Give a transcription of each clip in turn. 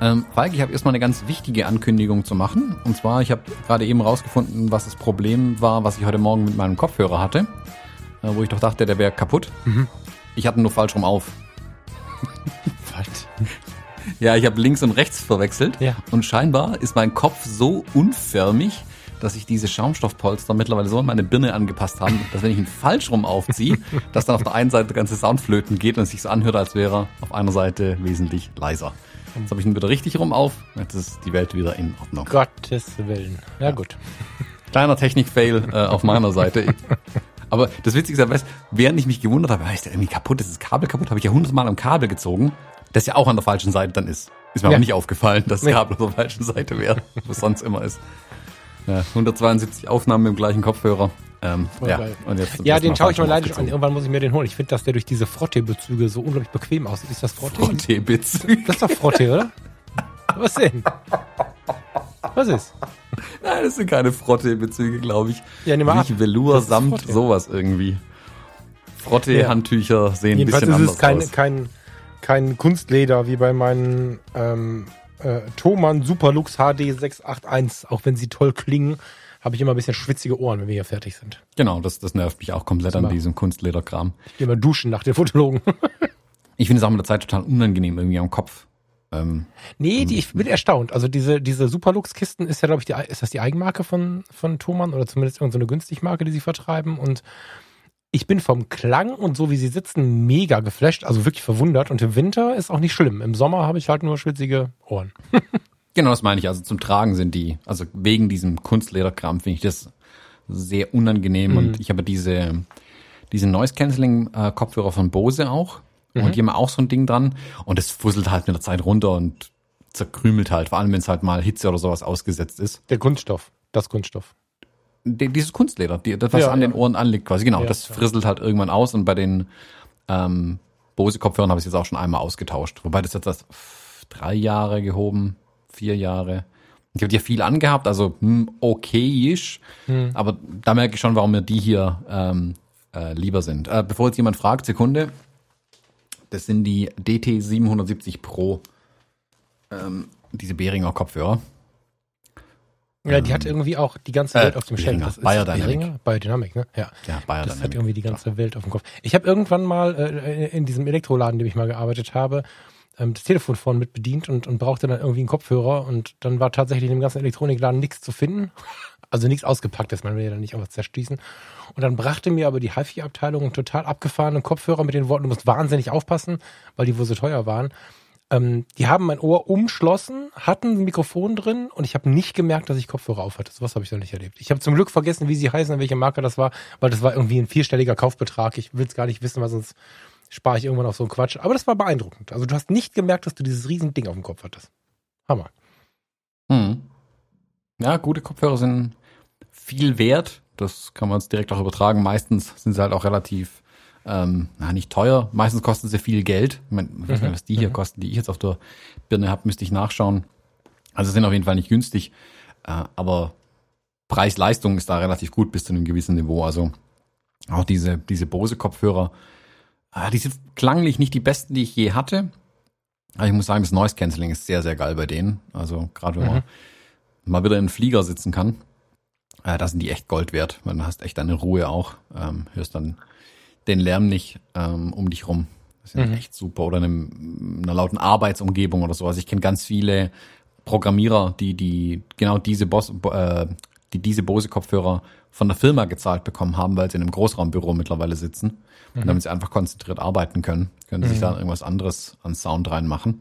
Ähm, Falk, ich habe erstmal eine ganz wichtige Ankündigung zu machen. Und zwar, ich habe gerade eben rausgefunden, was das Problem war, was ich heute Morgen mit meinem Kopfhörer hatte. Äh, wo ich doch dachte, der wäre kaputt. Mhm. Ich hatte ihn nur falsch rum auf. Was? Ja, ich habe links und rechts verwechselt. Ja. Und scheinbar ist mein Kopf so unförmig, dass ich diese Schaumstoffpolster mittlerweile so an meine Birne angepasst haben, dass wenn ich ihn falsch rum aufziehe, dass dann auf der einen Seite der ganze Sound flöten geht und es sich so anhört, als wäre er auf einer Seite wesentlich leiser. Jetzt habe ich ihn wieder richtig rum auf, jetzt ist die Welt wieder in Ordnung. Gottes Willen. Ja, gut. Kleiner Technik-Fail äh, auf meiner Seite. Aber das Witzigste ist, während ich mich gewundert habe, ist der irgendwie kaputt, ist das Kabel kaputt, habe ich ja hundertmal am Kabel gezogen, das ja auch an der falschen Seite dann ist. Ist mir Ja. auch nicht aufgefallen, dass das Nee. Kabel auf der falschen Seite wäre, wo es sonst immer ist. Ja, 172 Aufnahmen mit dem gleichen Kopfhörer. Ähm, ja, Ja, den schaue ich mal leider an. Irgendwann muss ich mir den holen. Ich finde, dass der durch diese Frottee-Bezüge so unglaublich bequem aussieht. Ist das Frottee? Frottee-Bits. Das ist doch Frottee, oder? Was denn? Was ist? Nein, das sind keine Frottee-Bezüge, glaube ich. Ja, nimm mal ab. Nicht Velour, Samt, Frottee. sowas irgendwie. Frottee-Handtücher sehen ein bisschen ist anders es kein, aus. kein, kein Kunstleder wie bei meinen ähm, äh, Thomann Superlux HD 681. Auch wenn sie toll klingen, habe ich immer ein bisschen schwitzige Ohren, wenn wir hier fertig sind. Genau, das, das nervt mich auch komplett an diesem Kunstlederkram. Ich gehe mal duschen nach den Fotologen. Ich finde es auch mit der Zeit total unangenehm irgendwie am Kopf. Ähm, Nee, die, ich bin erstaunt. Also diese, diese Superlux-Kisten ist ja, glaube ich, die, ist das die Eigenmarke von, von Thomann oder zumindest irgendeine so eine Günstigmarke, die sie vertreiben. Und ich bin vom Klang und so wie sie sitzen mega geflasht, also wirklich verwundert. Und im Winter ist auch nicht schlimm. Im Sommer habe ich halt nur schwitzige Ohren. genau, das meine ich. Also zum Tragen sind die, also wegen diesem Kunstlederkram finde ich das sehr unangenehm. Mhm. Und ich habe diese, diese Noise-Canceling-Kopfhörer von Bose auch. Und die haben auch so ein Ding dran. Und es fusselt halt mit der Zeit runter und zerkrümelt halt, vor allem wenn es halt mal Hitze oder sowas ausgesetzt ist. Der Kunststoff, das Kunststoff. Die, dieses Kunstleder, die, das, was Ja, an ja. den Ohren anliegt, quasi, genau, Ja, das frisselt halt irgendwann aus und bei den ähm, Bose-Kopfhörern habe ich es jetzt auch schon einmal ausgetauscht. Wobei das jetzt das drei Jahre gehoben, vier Jahre. Ich habe die ja viel angehabt, also hm, okay-ish, Hm. aber da merke ich schon, warum mir die hier ähm, äh, lieber sind. Äh, bevor jetzt jemand fragt, Sekunde, das sind die DT 770 Pro, ähm, diese Behringer Kopfhörer. Ja, die hat irgendwie auch die ganze Welt äh, auf dem Shelf. Das ist Biodynamic. Behringer? Biodynamic, ne? Ja. Ja, Bayer Das hat irgendwie die ganze Welt auf dem Kopf. Ich habe irgendwann mal äh, in diesem Elektroladen, in dem ich mal gearbeitet habe, ähm, das Telefon vorne mit bedient und, und brauchte dann irgendwie einen Kopfhörer und dann war tatsächlich in dem ganzen Elektronikladen nichts zu finden. Also nichts ausgepacktes, man will ja dann nicht einfach zerschießen. Und dann brachte mir aber die HiFi-Abteilung einen total abgefahrenen Kopfhörer mit den Worten, du musst wahnsinnig aufpassen, weil die wohl so teuer waren. Ähm, die haben mein Ohr umschlossen, hatten ein Mikrofon drin und ich habe nicht gemerkt, dass ich Kopfhörer auf hatte. Sowas habe ich noch nicht erlebt. Ich habe zum Glück vergessen, wie sie heißen und welche Marke das war, weil das war irgendwie ein vierstelliger Kaufbetrag. Ich will es gar nicht wissen, weil sonst spare ich irgendwann auf so einen Quatsch. Aber das war beeindruckend. Also du hast nicht gemerkt, dass du dieses riesen Ding auf dem Kopf hattest. Hammer. Mhm. Ja, gute Kopfhörer sind viel wert. Das kann man jetzt direkt auch übertragen. Meistens sind sie halt auch relativ, ähm, na, nicht teuer. Meistens kosten sie viel Geld. Ich, weiß nicht, was die hier kosten, die ich jetzt auf der Birne habe, müsste ich nachschauen. Also sind auf jeden Fall nicht günstig. Äh, aber Preis-Leistung ist da relativ gut bis zu einem gewissen Niveau. Also auch diese, diese Bose-Kopfhörer, die sind klanglich nicht die besten, die ich je hatte. Aber ich muss sagen, das Noise Cancelling ist sehr, sehr geil bei denen. Also gerade wenn man mal wieder in einen Flieger sitzen kann, äh, da sind die echt Gold wert. Du hast echt deine Ruhe auch. Ähm, hörst dann den Lärm nicht ähm, um dich rum. Das ist echt super. Oder in einem, einer lauten Arbeitsumgebung oder so. Also ich kenne ganz viele Programmierer, die, die genau diese Boss, äh, die diese Bose-Kopfhörer von der Firma gezahlt bekommen haben, weil sie in einem Großraumbüro mittlerweile sitzen. Und damit sie einfach konzentriert arbeiten können, können sie sich da irgendwas anderes an Sound reinmachen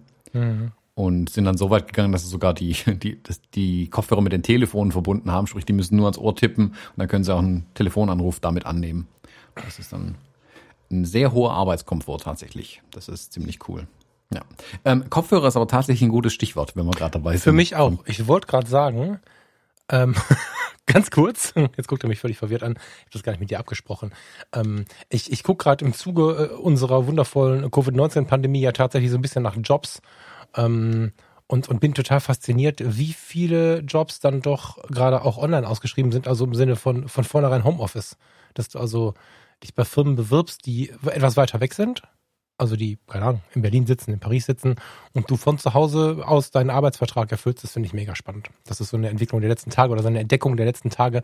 und sind dann so weit gegangen, dass sie sogar die, die, das, die Kopfhörer mit den Telefonen verbunden haben, sprich, die müssen nur ans Ohr tippen und dann können sie auch einen Telefonanruf damit annehmen. Das ist dann ein sehr hoher Arbeitskomfort tatsächlich. Das ist ziemlich cool. Ja. Ähm, Kopfhörer ist aber tatsächlich ein gutes Stichwort, wenn wir gerade dabei sind. Für mich auch. Ich wollte gerade sagen, Ähm, ganz kurz, jetzt guckt er mich völlig verwirrt an, ich habe das gar nicht mit dir abgesprochen. Ähm, ich ich gucke gerade im Zuge äh, unserer wundervollen Covid-19-Pandemie ja tatsächlich so ein bisschen nach Jobs. Ähm, und, und bin total fasziniert, wie viele Jobs dann doch gerade auch online ausgeschrieben sind, also im Sinne von, von vornherein Homeoffice. Dass du also dich bei Firmen bewirbst, die etwas weiter weg sind, also die, keine Ahnung, in Berlin sitzen, in Paris sitzen und du von zu Hause aus deinen Arbeitsvertrag erfüllst, das finde ich mega spannend. Das ist so eine Entwicklung der letzten Tage oder so eine Entdeckung der letzten Tage.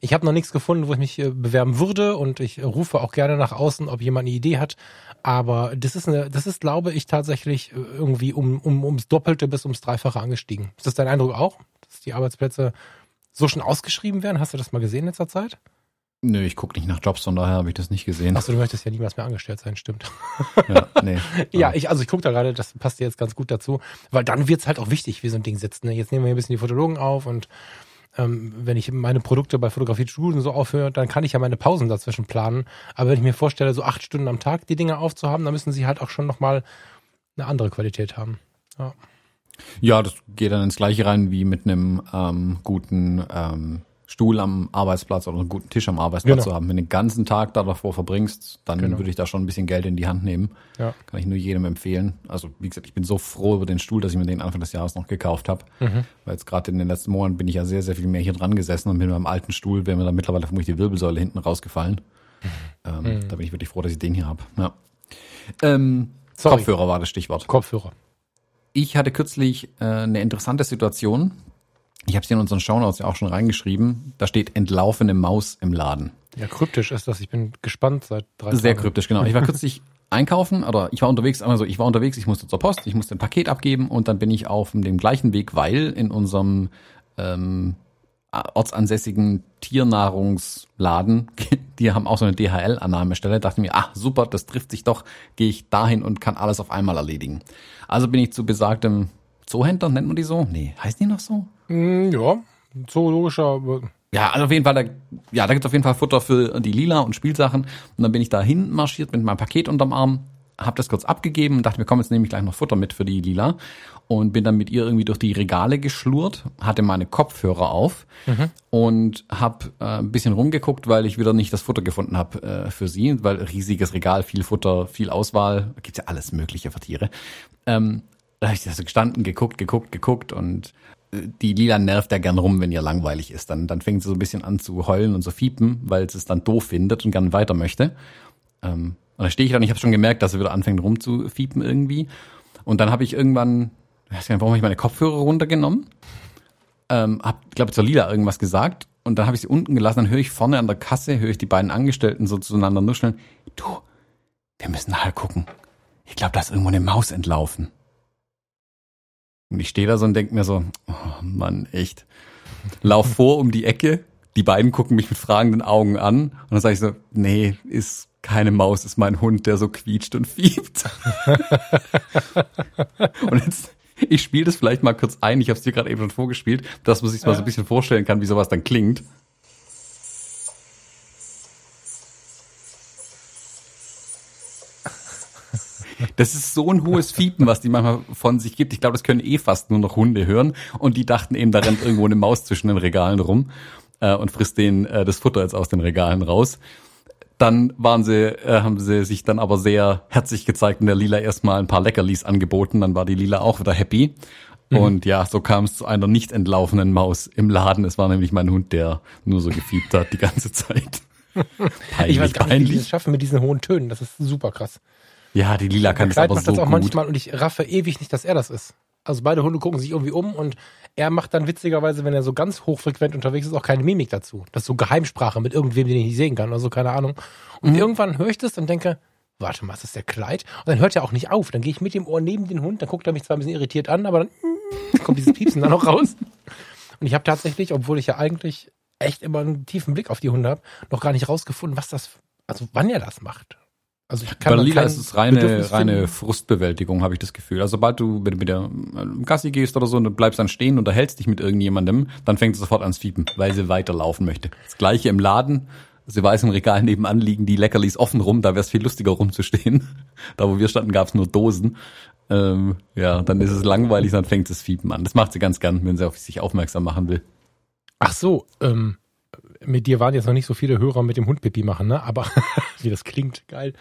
Ich habe noch nichts gefunden, wo ich mich äh, bewerben würde und ich rufe auch gerne nach außen, ob jemand eine Idee hat. Aber das ist eine, das ist, glaube ich, tatsächlich äh, irgendwie um, um ums Doppelte bis ums Dreifache angestiegen. Ist das dein Eindruck auch, dass die Arbeitsplätze so schon ausgeschrieben werden? Hast du das mal gesehen in letzter Zeit? Nö, ich gucke nicht nach Jobs, von daher habe ich das nicht gesehen. Achso, du möchtest ja niemals mehr angestellt sein, stimmt. Ja, nee. ja, ich, also ich gucke da gerade, das passt dir jetzt ganz gut dazu, weil dann wird's halt auch wichtig, wie so ein Ding sitzt. Ne? Jetzt nehmen wir hier ein bisschen die Fotologen auf und ähm, wenn ich meine Produkte bei Fotografie Studios so aufhöre, dann kann ich ja meine Pausen dazwischen planen. Aber wenn ich mir vorstelle, so acht Stunden am Tag die Dinge aufzuhaben, dann müssen sie halt auch schon nochmal eine andere Qualität haben. Ja. Ja, das geht dann ins Gleiche rein wie mit einem ähm, guten ähm, Stuhl am Arbeitsplatz oder einen guten Tisch am Arbeitsplatz Genau. zu haben. Wenn du den ganzen Tag da davor verbringst, dann Genau. würde ich da schon ein bisschen Geld in die Hand nehmen. Ja. Kann ich nur jedem empfehlen. Also wie gesagt, ich bin so froh über den Stuhl, dass ich mir den Anfang des Jahres noch gekauft habe. Mhm. Weil jetzt gerade in den letzten Monaten bin ich ja sehr, sehr viel mehr hier dran gesessen und mit meinem alten Stuhl wäre mir dann mittlerweile vermutlich die Wirbelsäule hinten rausgefallen. Ähm, Mhm. Da bin ich wirklich froh, dass ich den hier habe. Ja. Ähm. Kopfhörer war das Stichwort. Kopfhörer. Ich hatte kürzlich äh, eine interessante Situation. Ich habe es in unseren Shownotes ja auch schon reingeschrieben. Da steht entlaufene Maus im Laden. Ja, kryptisch ist das. Ich bin gespannt seit drei Sehr Tagen. kryptisch, genau. Ich war kürzlich einkaufen, oder ich war unterwegs, also ich war unterwegs, ich musste zur Post, ich musste ein Paket abgeben und dann bin ich auf dem gleichen Weg, weil in unserem ähm, ortsansässigen Tiernahrungsladen, die haben auch so eine DHL-Annahmestelle, dachte mir, ah super, das trifft sich doch, gehe ich dahin und kann alles auf einmal erledigen. Also bin ich zu besagtem Zoohändler, nennt man die so? Nee, heißt die noch so? Mm, ja, zoologischer. Ja, also auf jeden Fall, da, ja, da gibt's auf jeden Fall Futter für die Lila und Spielsachen. Und dann bin ich da hinten marschiert mit meinem Paket unterm Arm, hab das kurz abgegeben und dachte mir, komm, jetzt nehme ich gleich noch Futter mit für die Lila. Und bin dann mit ihr irgendwie durch die Regale geschlurrt, hatte meine Kopfhörer auf und hab äh, ein bisschen rumgeguckt, weil ich wieder nicht das Futter gefunden habe äh, für sie, weil riesiges Regal, viel Futter, viel Auswahl, gibt's ja alles Mögliche für Tiere. Ähm, da habe ich also gestanden, geguckt, geguckt, geguckt und die Lila nervt ja gern rum, wenn ihr langweilig ist. Dann, dann fängt sie so ein bisschen an zu heulen und zu fiepen, weil sie es dann doof findet und gern weiter möchte. Ähm, und da stehe ich dann, ich habe schon gemerkt, dass sie wieder anfängt rumzufiepen irgendwie. Und dann habe ich irgendwann, ich weiß gar nicht, warum habe ich meine Kopfhörer runtergenommen, ähm, hab, glaube zur Lila irgendwas gesagt und dann habe ich sie unten gelassen. Dann höre ich vorne an der Kasse, höre ich die beiden Angestellten so zueinander nuscheln. Du, wir müssen nachher gucken. Ich glaube, da ist irgendwo eine Maus entlaufen. Und ich stehe da so und denke mir so, oh Mann, echt. Lauf vor um die Ecke, die beiden gucken mich mit fragenden Augen an und dann sage ich so, nee, ist keine Maus, ist mein Hund, der so quietscht und fiebt. und jetzt, ich spiele das vielleicht mal kurz ein, ich habe es dir gerade eben schon vorgespielt, dass man sich mal so ein bisschen vorstellen kann, wie sowas dann klingt. Das ist so ein hohes Fiepen, was die manchmal von sich gibt. Ich glaube, das können eh fast nur noch Hunde hören. Und die dachten eben, da rennt irgendwo eine Maus zwischen den Regalen rum äh, und frisst denen äh, das Futter jetzt aus den Regalen raus. Dann waren sie, äh, haben sie sich dann aber sehr herzlich gezeigt und der Lila erstmal ein paar Leckerlis angeboten. Dann war die Lila auch wieder happy. Und ja, so kam es zu einer nicht entlaufenen Maus im Laden. Es war nämlich mein Hund, der nur so gefiebt hat die ganze Zeit. peinlich, Ich weiß gar nicht, wie die das schaffen mit diesen hohen Tönen. Das ist super krass. Ja, die Lila kann das aber macht so das auch gut. manchmal und ich raffe ewig nicht, dass er das ist. Also beide Hunde gucken sich irgendwie um und er macht dann witzigerweise, wenn er so ganz hochfrequent unterwegs ist, auch keine Mimik dazu. Das ist so Geheimsprache mit irgendwem, den ich nicht sehen kann oder so, keine Ahnung. Und Mhm. irgendwann höre ich das und denke, warte mal, ist das der Kleid? Und dann hört er auch nicht auf. Dann gehe ich mit dem Ohr neben den Hund, dann guckt er mich zwar ein bisschen irritiert an, aber dann kommt dieses Piepsen dann noch raus. Und ich habe tatsächlich, obwohl ich ja eigentlich echt immer einen tiefen Blick auf die Hunde habe, noch gar nicht rausgefunden, was das, also wann er das macht. Also ich kann Bei Lila ist es reine, reine. Frustbewältigung, habe ich das Gefühl. Also sobald du mit, mit der Gassi gehst oder so und du bleibst dann stehen und unterhältst dich mit irgendjemandem, dann fängt sie sofort ans Fiepen, weil sie weiterlaufen möchte. Das gleiche im Laden. Sie weiß im Regal nebenan liegen die Leckerlis offen rum, da wäre es viel lustiger rumzustehen. Da wo wir standen, gab es nur Dosen. Ähm, ja, dann ist es langweilig, dann fängt das Fiepen an. Das macht sie ganz gern, wenn sie auf sich aufmerksam machen will. Ach so, ähm, mit dir waren jetzt noch nicht so viele Hörer mit dem Hund Pipi machen, ne? Aber wie das klingt, geil.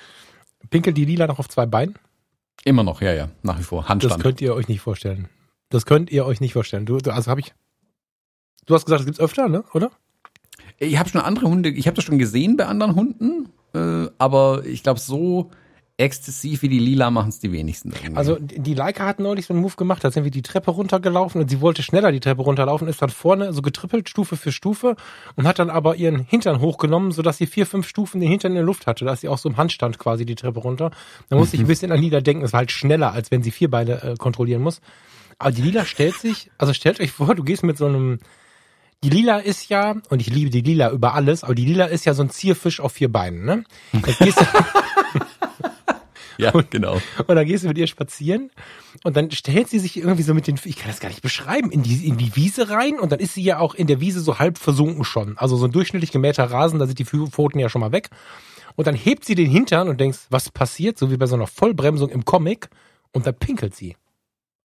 Pinkelt die Lila noch auf zwei Beinen? Immer noch, ja, ja, nach wie vor. Handstand. Das könnt ihr euch nicht vorstellen. Das könnt ihr euch nicht vorstellen. Du, also habe ich. Du hast gesagt, das gibt's öfter, ne? Oder? Ich habe schon andere Hunde, ich habe das schon gesehen bei anderen Hunden, äh, aber ich glaube so exzessiv wie die Lila machen es die wenigsten. Irgendwie. Also die Leica hat neulich so einen Move gemacht, da sind wir die Treppe runtergelaufen und sie wollte schneller die Treppe runterlaufen, ist dann vorne so getrippelt, Stufe für Stufe und hat dann aber ihren Hintern hochgenommen, sodass sie vier, fünf Stufen den Hintern in der Luft hatte, da ist sie auch so im Handstand quasi die Treppe runter. Da musste ich ein bisschen an Lila denken, es war halt schneller, als wenn sie vier Beine äh, kontrollieren muss. Aber die Lila stellt sich, also stellt euch vor, du gehst mit so einem die Lila ist ja, und ich liebe die Lila über alles, aber die Lila ist ja so ein Zierfisch auf vier Beinen, ne? Jetzt gehst du, Ja, und, genau. Und dann gehst du mit ihr spazieren und dann stellt sie sich irgendwie so mit den, ich kann das gar nicht beschreiben, in die, in die Wiese rein und dann ist sie ja auch in der Wiese so halb versunken schon. Also so ein durchschnittlich gemähter Rasen, da sind die Pfoten ja schon mal weg. Und dann hebt sie den Hintern und denkst, was passiert? So wie bei so einer Vollbremsung im Comic und dann pinkelt sie.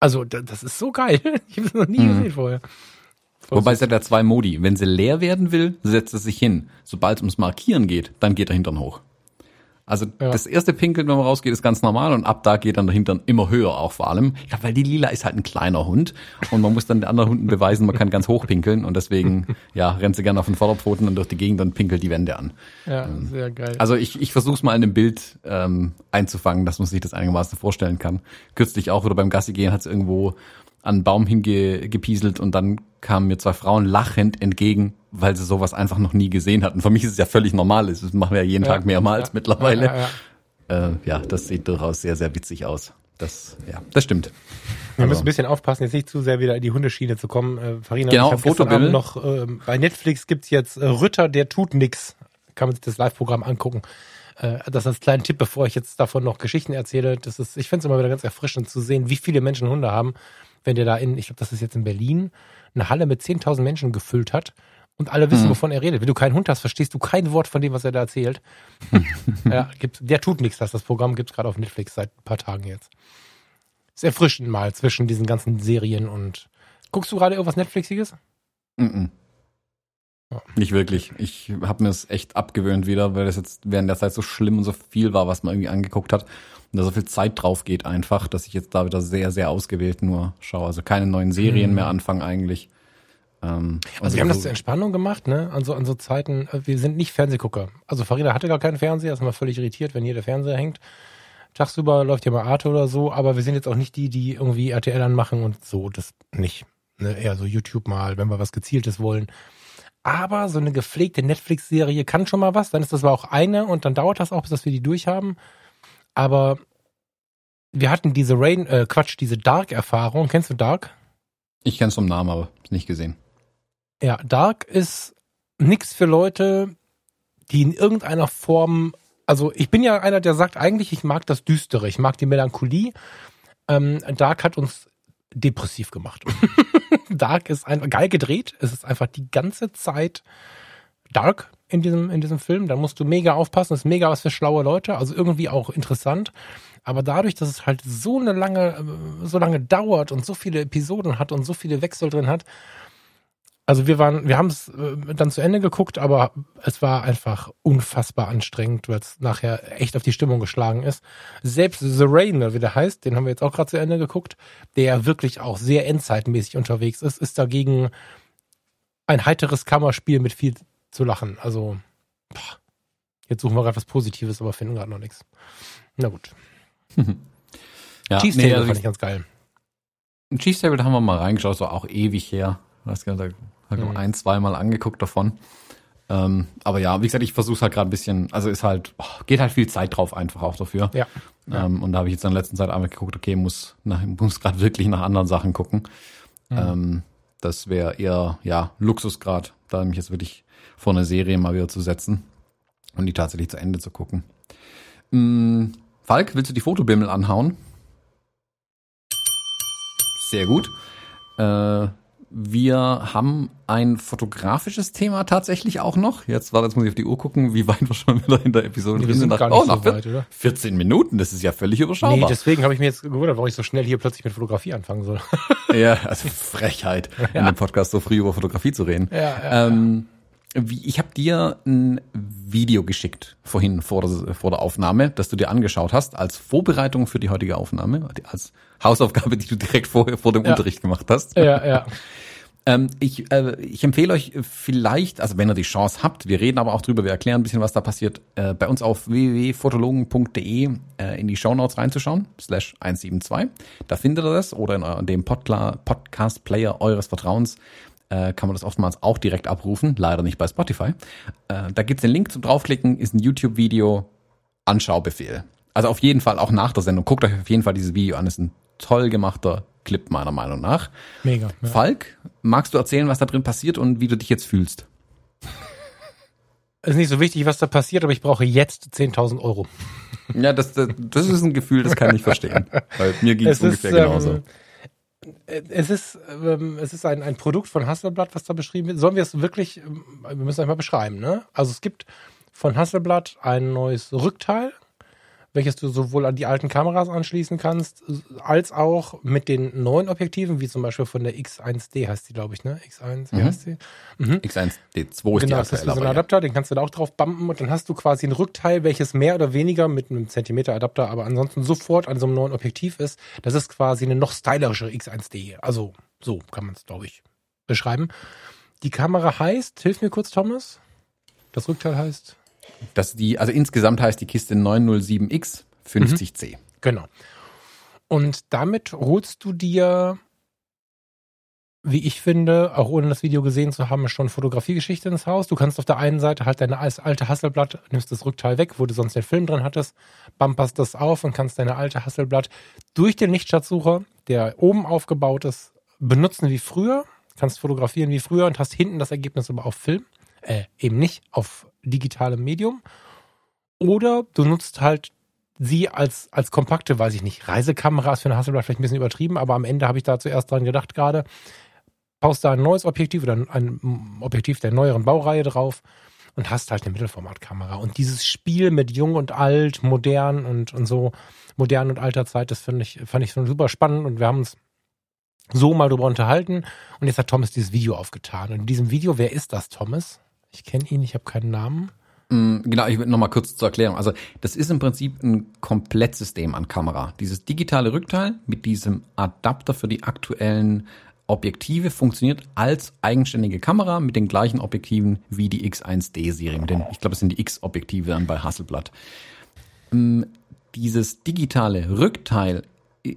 Also, das ist so geil. Ich habe das noch nie mhm. gesehen vorher. Voll Wobei es hat ja zwei Modi. Wenn sie leer werden will, setzt es sich hin. Sobald es ums Markieren geht, dann geht der Hintern hoch. Also ja. das erste Pinkeln, wenn man rausgeht, ist ganz normal und ab da geht dann der Hintern immer höher auch vor allem. Ja, weil die Lila ist halt ein kleiner Hund und man muss dann den anderen Hunden beweisen, man kann ganz hoch pinkeln und deswegen ja rennt sie gerne auf den Vorderpfoten und durch die Gegend und pinkelt die Wände an. Ja, ähm, sehr geil. Also ich, ich versuche es mal in dem Bild ähm, einzufangen, dass man sich das einigermaßen vorstellen kann. Kürzlich auch wieder beim Gassi gehen hat es irgendwo an einen Baum hingepieselt und dann kamen mir zwei Frauen lachend entgegen, weil sie sowas einfach noch nie gesehen hatten. Für mich ist es ja völlig normal, das machen wir ja jeden ja, Tag mehrmals ja, mittlerweile. Ja, äh, ja, das sieht durchaus sehr, sehr witzig aus. Das, ja, das stimmt. Wir müssen ein bisschen aufpassen, jetzt nicht zu sehr wieder in die Hundeschiene zu kommen. Äh, Farina, genau, ich Fotobild. noch äh, bei Netflix gibt's jetzt äh, Rütter, der tut nix. Kann man sich das Live-Programm angucken. Äh, das als kleinen Tipp, bevor ich jetzt davon noch Geschichten erzähle. Das ist, ich finde es immer wieder ganz erfrischend zu sehen, wie viele Menschen Hunde haben, wenn der da in, ich glaube, das ist jetzt in Berlin, eine Halle mit 10.000 Menschen gefüllt hat und alle wissen, mhm. wovon er redet. Wenn du keinen Hund hast, verstehst du kein Wort von dem, was er da erzählt. ja, der tut nichts, das. Das Programm gibt's gerade auf Netflix seit ein paar Tagen jetzt. Ist erfrischend mal zwischen diesen ganzen Serien und. Guckst du gerade irgendwas Netflixiges? Mhm. Ja. Nicht wirklich. Ich habe mir das echt abgewöhnt wieder, weil das jetzt während der Zeit so schlimm und so viel war, was man irgendwie angeguckt hat. Und da so viel Zeit drauf geht einfach, dass ich jetzt da wieder sehr, sehr ausgewählt nur schaue. Also keine neuen Serien mhm. mehr anfangen eigentlich. Ähm, also wir haben das zur Entspannung gemacht, ne? An so, an so Zeiten, äh, wir sind nicht Fernsehgucker. Also Farida hatte gar keinen Fernseher, ist mal völlig irritiert, wenn hier der Fernseher hängt. Tagsüber läuft ja mal Arte oder so, aber wir sind jetzt auch nicht die, die irgendwie RTL anmachen und so, das nicht. Ne? Eher so YouTube mal, wenn wir was Gezieltes wollen. Aber so eine gepflegte Netflix-Serie kann schon mal was, dann ist das aber auch eine und dann dauert das auch, bis wir die durchhaben. Aber wir hatten diese Rain, äh, Quatsch, diese Dark-Erfahrung. Kennst du Dark? Ich kenn's vom Namen, aber nicht gesehen. Ja, Dark ist nix für Leute, die in irgendeiner Form, also ich bin ja einer, der sagt eigentlich, ich mag das Düstere, ich mag die Melancholie. Ähm, Dark hat uns depressiv gemacht. Dark ist einfach geil gedreht. Es ist einfach die ganze Zeit dark in diesem, in diesem Film. Da musst du mega aufpassen. Das ist mega was für schlaue Leute. Also irgendwie auch interessant. Aber dadurch, dass es halt so eine lange, so lange dauert und so viele Episoden hat und so viele Wechsel drin hat, also wir waren, wir haben es äh, dann zu Ende geguckt, aber es war einfach unfassbar anstrengend, weil es nachher echt auf die Stimmung geschlagen ist. Selbst The Rain, wie der heißt, den haben wir jetzt auch gerade zu Ende geguckt, der wirklich auch sehr endzeitmäßig unterwegs ist, ist dagegen ein heiteres Kammerspiel mit viel zu lachen. Also, boah, jetzt suchen wir gerade was Positives, aber finden gerade noch nichts. Na gut. ja, Cheese nee, also fand ich ganz geil. Cheese Table haben wir mal reingeschaut, so auch ewig her. Was da halt mhm. ein, zweimal angeguckt davon. Ähm, aber ja, wie gesagt, ich versuche halt gerade ein bisschen, also ist halt, oh, geht halt viel Zeit drauf einfach auch dafür. Ja. ja. Ähm, und da habe ich jetzt in der letzten Zeit einmal geguckt, okay, muss, nach, muss gerade wirklich nach anderen Sachen gucken. Mhm. Ähm, das wäre eher, ja, Luxusgrad, da mich jetzt wirklich vor eine Serie mal wieder zu setzen und die tatsächlich zu Ende zu gucken. Mhm. Falk, willst du die Fotobimmel anhauen? Sehr gut. Äh, wir haben ein fotografisches Thema tatsächlich auch noch. Jetzt, warte, jetzt muss ich auf die Uhr gucken, wie weit wir schon wieder in der Episode Nee, wir sind Nach- gar nicht oh, so nach weit, oder? 14 Minuten, das ist ja völlig überschaubar. Nee, deswegen habe ich mir jetzt gewundert, warum ich so schnell hier plötzlich mit Fotografie anfangen soll. Ja, also Frechheit, in dem Podcast so früh über Fotografie zu reden. Ja, ja, ähm, wie, ich habe dir ein Video geschickt vorhin vor der, vor der Aufnahme, das du dir angeschaut hast, als Vorbereitung für die heutige Aufnahme, als Hausaufgabe, die du direkt vor, vor dem Ja. Unterricht gemacht hast. ja, ja. Ähm, ich, äh, ich empfehle euch vielleicht, also wenn ihr die Chance habt, wir reden aber auch drüber, wir erklären ein bisschen, was da passiert, äh, bei uns auf www.fotologen.de äh, in die Shownotes reinzuschauen, slash 172. Da findet ihr das oder in, in dem Podkla- Podcast-Player eures Vertrauens äh, kann man das oftmals auch direkt abrufen, leider nicht bei Spotify. Äh, da gibt's den Link zum draufklicken, ist ein YouTube-Video, Anschaubefehl. Also auf jeden Fall auch nach der Sendung. Guckt euch auf jeden Fall dieses Video an, ist ein toll gemachter Clip meiner Meinung nach. Mega. Ja. Falk, magst du erzählen, was da drin passiert und wie du dich jetzt fühlst? Ist nicht so wichtig, was da passiert, aber ich brauche jetzt 10.000 Euro. Ja, das, das, das ist ein Gefühl, das kann ich verstehen. Weil mir ging es ungefähr genauso. Ähm, äh, es ist, ähm, es ist ein, ein Produkt von Hasselblatt, was da beschrieben wird. Sollen wir es wirklich, ähm, wir müssen einmal beschreiben, ne? Also es gibt von Hasselblatt ein neues Rückteil, welches du sowohl an die alten Kameras anschließen kannst, als auch mit den neuen Objektiven, wie zum Beispiel von der X1D heißt die, glaube ich, ne? X1, wie Mhm. heißt die? X1D2 ist die Genau, das ist so ein aber ja. Adapter, den kannst du da auch drauf bumpen und dann hast du quasi ein Rückteil, welches mehr oder weniger mit einem Zentimeter Adapter, aber ansonsten sofort an so einem neuen Objektiv ist. Das ist quasi eine noch stylischere X1D. Also so kann man es, glaube ich, beschreiben. Die Kamera heißt, hilf mir kurz, Thomas. Das Rückteil heißt, Das die, also insgesamt heißt die Kiste 907X 50C. genau. Und damit holst du dir, wie ich finde, auch ohne das Video gesehen zu haben, schon Fotografiegeschichte ins Haus. Du kannst auf der einen Seite halt deine alte Hasselblatt, nimmst das Rückteil weg, wo du sonst den Film drin hattest, bumperst das auf und kannst deine alte Hasselblatt durch den Lichtschatzsucher, der oben aufgebaut ist, benutzen wie früher, kannst fotografieren wie früher und hast hinten das Ergebnis aber auf Film, äh, eben nicht auf digitalem Medium. Oder du nutzt halt sie als, als kompakte, weiß ich nicht, Reisekamera ist für eine Hasselblatt vielleicht ein bisschen übertrieben, aber am Ende habe ich da zuerst dran gedacht gerade, baust da ein neues Objektiv oder ein, ein Objektiv der neueren Baureihe drauf und hast halt eine Mittelformatkamera. Und dieses Spiel mit jung und alt, modern und, und so, modern und alter Zeit, das finde ich, fand ich schon super spannend und wir haben uns so mal drüber unterhalten und jetzt hat Thomas dieses Video aufgetan. Und in diesem Video, wer ist das, Thomas? Ich kenne ihn, ich habe keinen Namen. Mm, Genau, ich will noch mal kurz zur Erklärung. Also das ist im Prinzip ein Komplettsystem an Kamera. Dieses digitale Rückteil mit diesem Adapter für die aktuellen Objektive funktioniert als eigenständige Kamera mit den gleichen Objektiven wie die X1D-Serie. Mit den- Ich glaube, es sind die X-Objektive dann bei Hasselblad. Mm, Dieses digitale Rückteil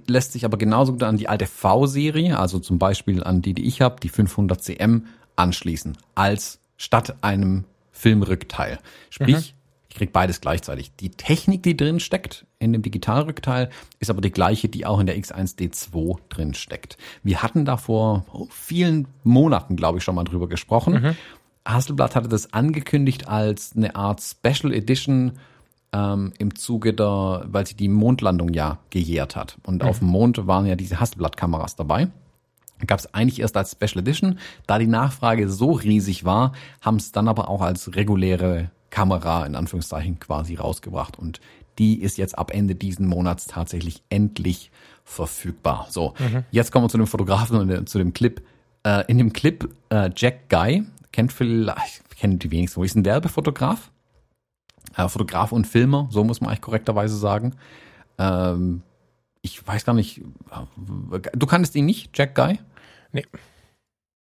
lässt sich aber genauso gut an die alte V-Serie, also zum Beispiel an die, die ich habe, die 500 cm, anschließen, als statt einem Filmrückteil. Sprich, ich krieg beides gleichzeitig. Die Technik, die drin steckt in dem Digitalrückteil, ist aber die gleiche, die auch in der X1D2 drin steckt. Wir hatten da vor oh, vielen Monaten, glaube ich, schon mal drüber gesprochen. Hasselblad hatte das angekündigt als eine Art Special Edition ähm, im Zuge der, weil sie die Mondlandung ja gejährt hat. Und auf dem Mond waren ja diese Hasselblad-Kameras dabei. Gab es eigentlich erst als Special Edition. Da die Nachfrage so riesig war, haben es dann aber auch als reguläre Kamera in Anführungszeichen quasi rausgebracht. Und die ist jetzt ab Ende diesen Monats tatsächlich endlich verfügbar. So, jetzt kommen wir zu dem Fotografen und äh, zu dem Clip. Äh, in dem Clip äh, Jack Guy, kennt vielleicht, kennt die wenigsten, wo ist ein Werbefotograf? Äh, Fotograf und Filmer, so muss man eigentlich korrekterweise sagen. Ähm, ich weiß gar nicht, äh, du kanntest ihn nicht, Jack Guy? Nee.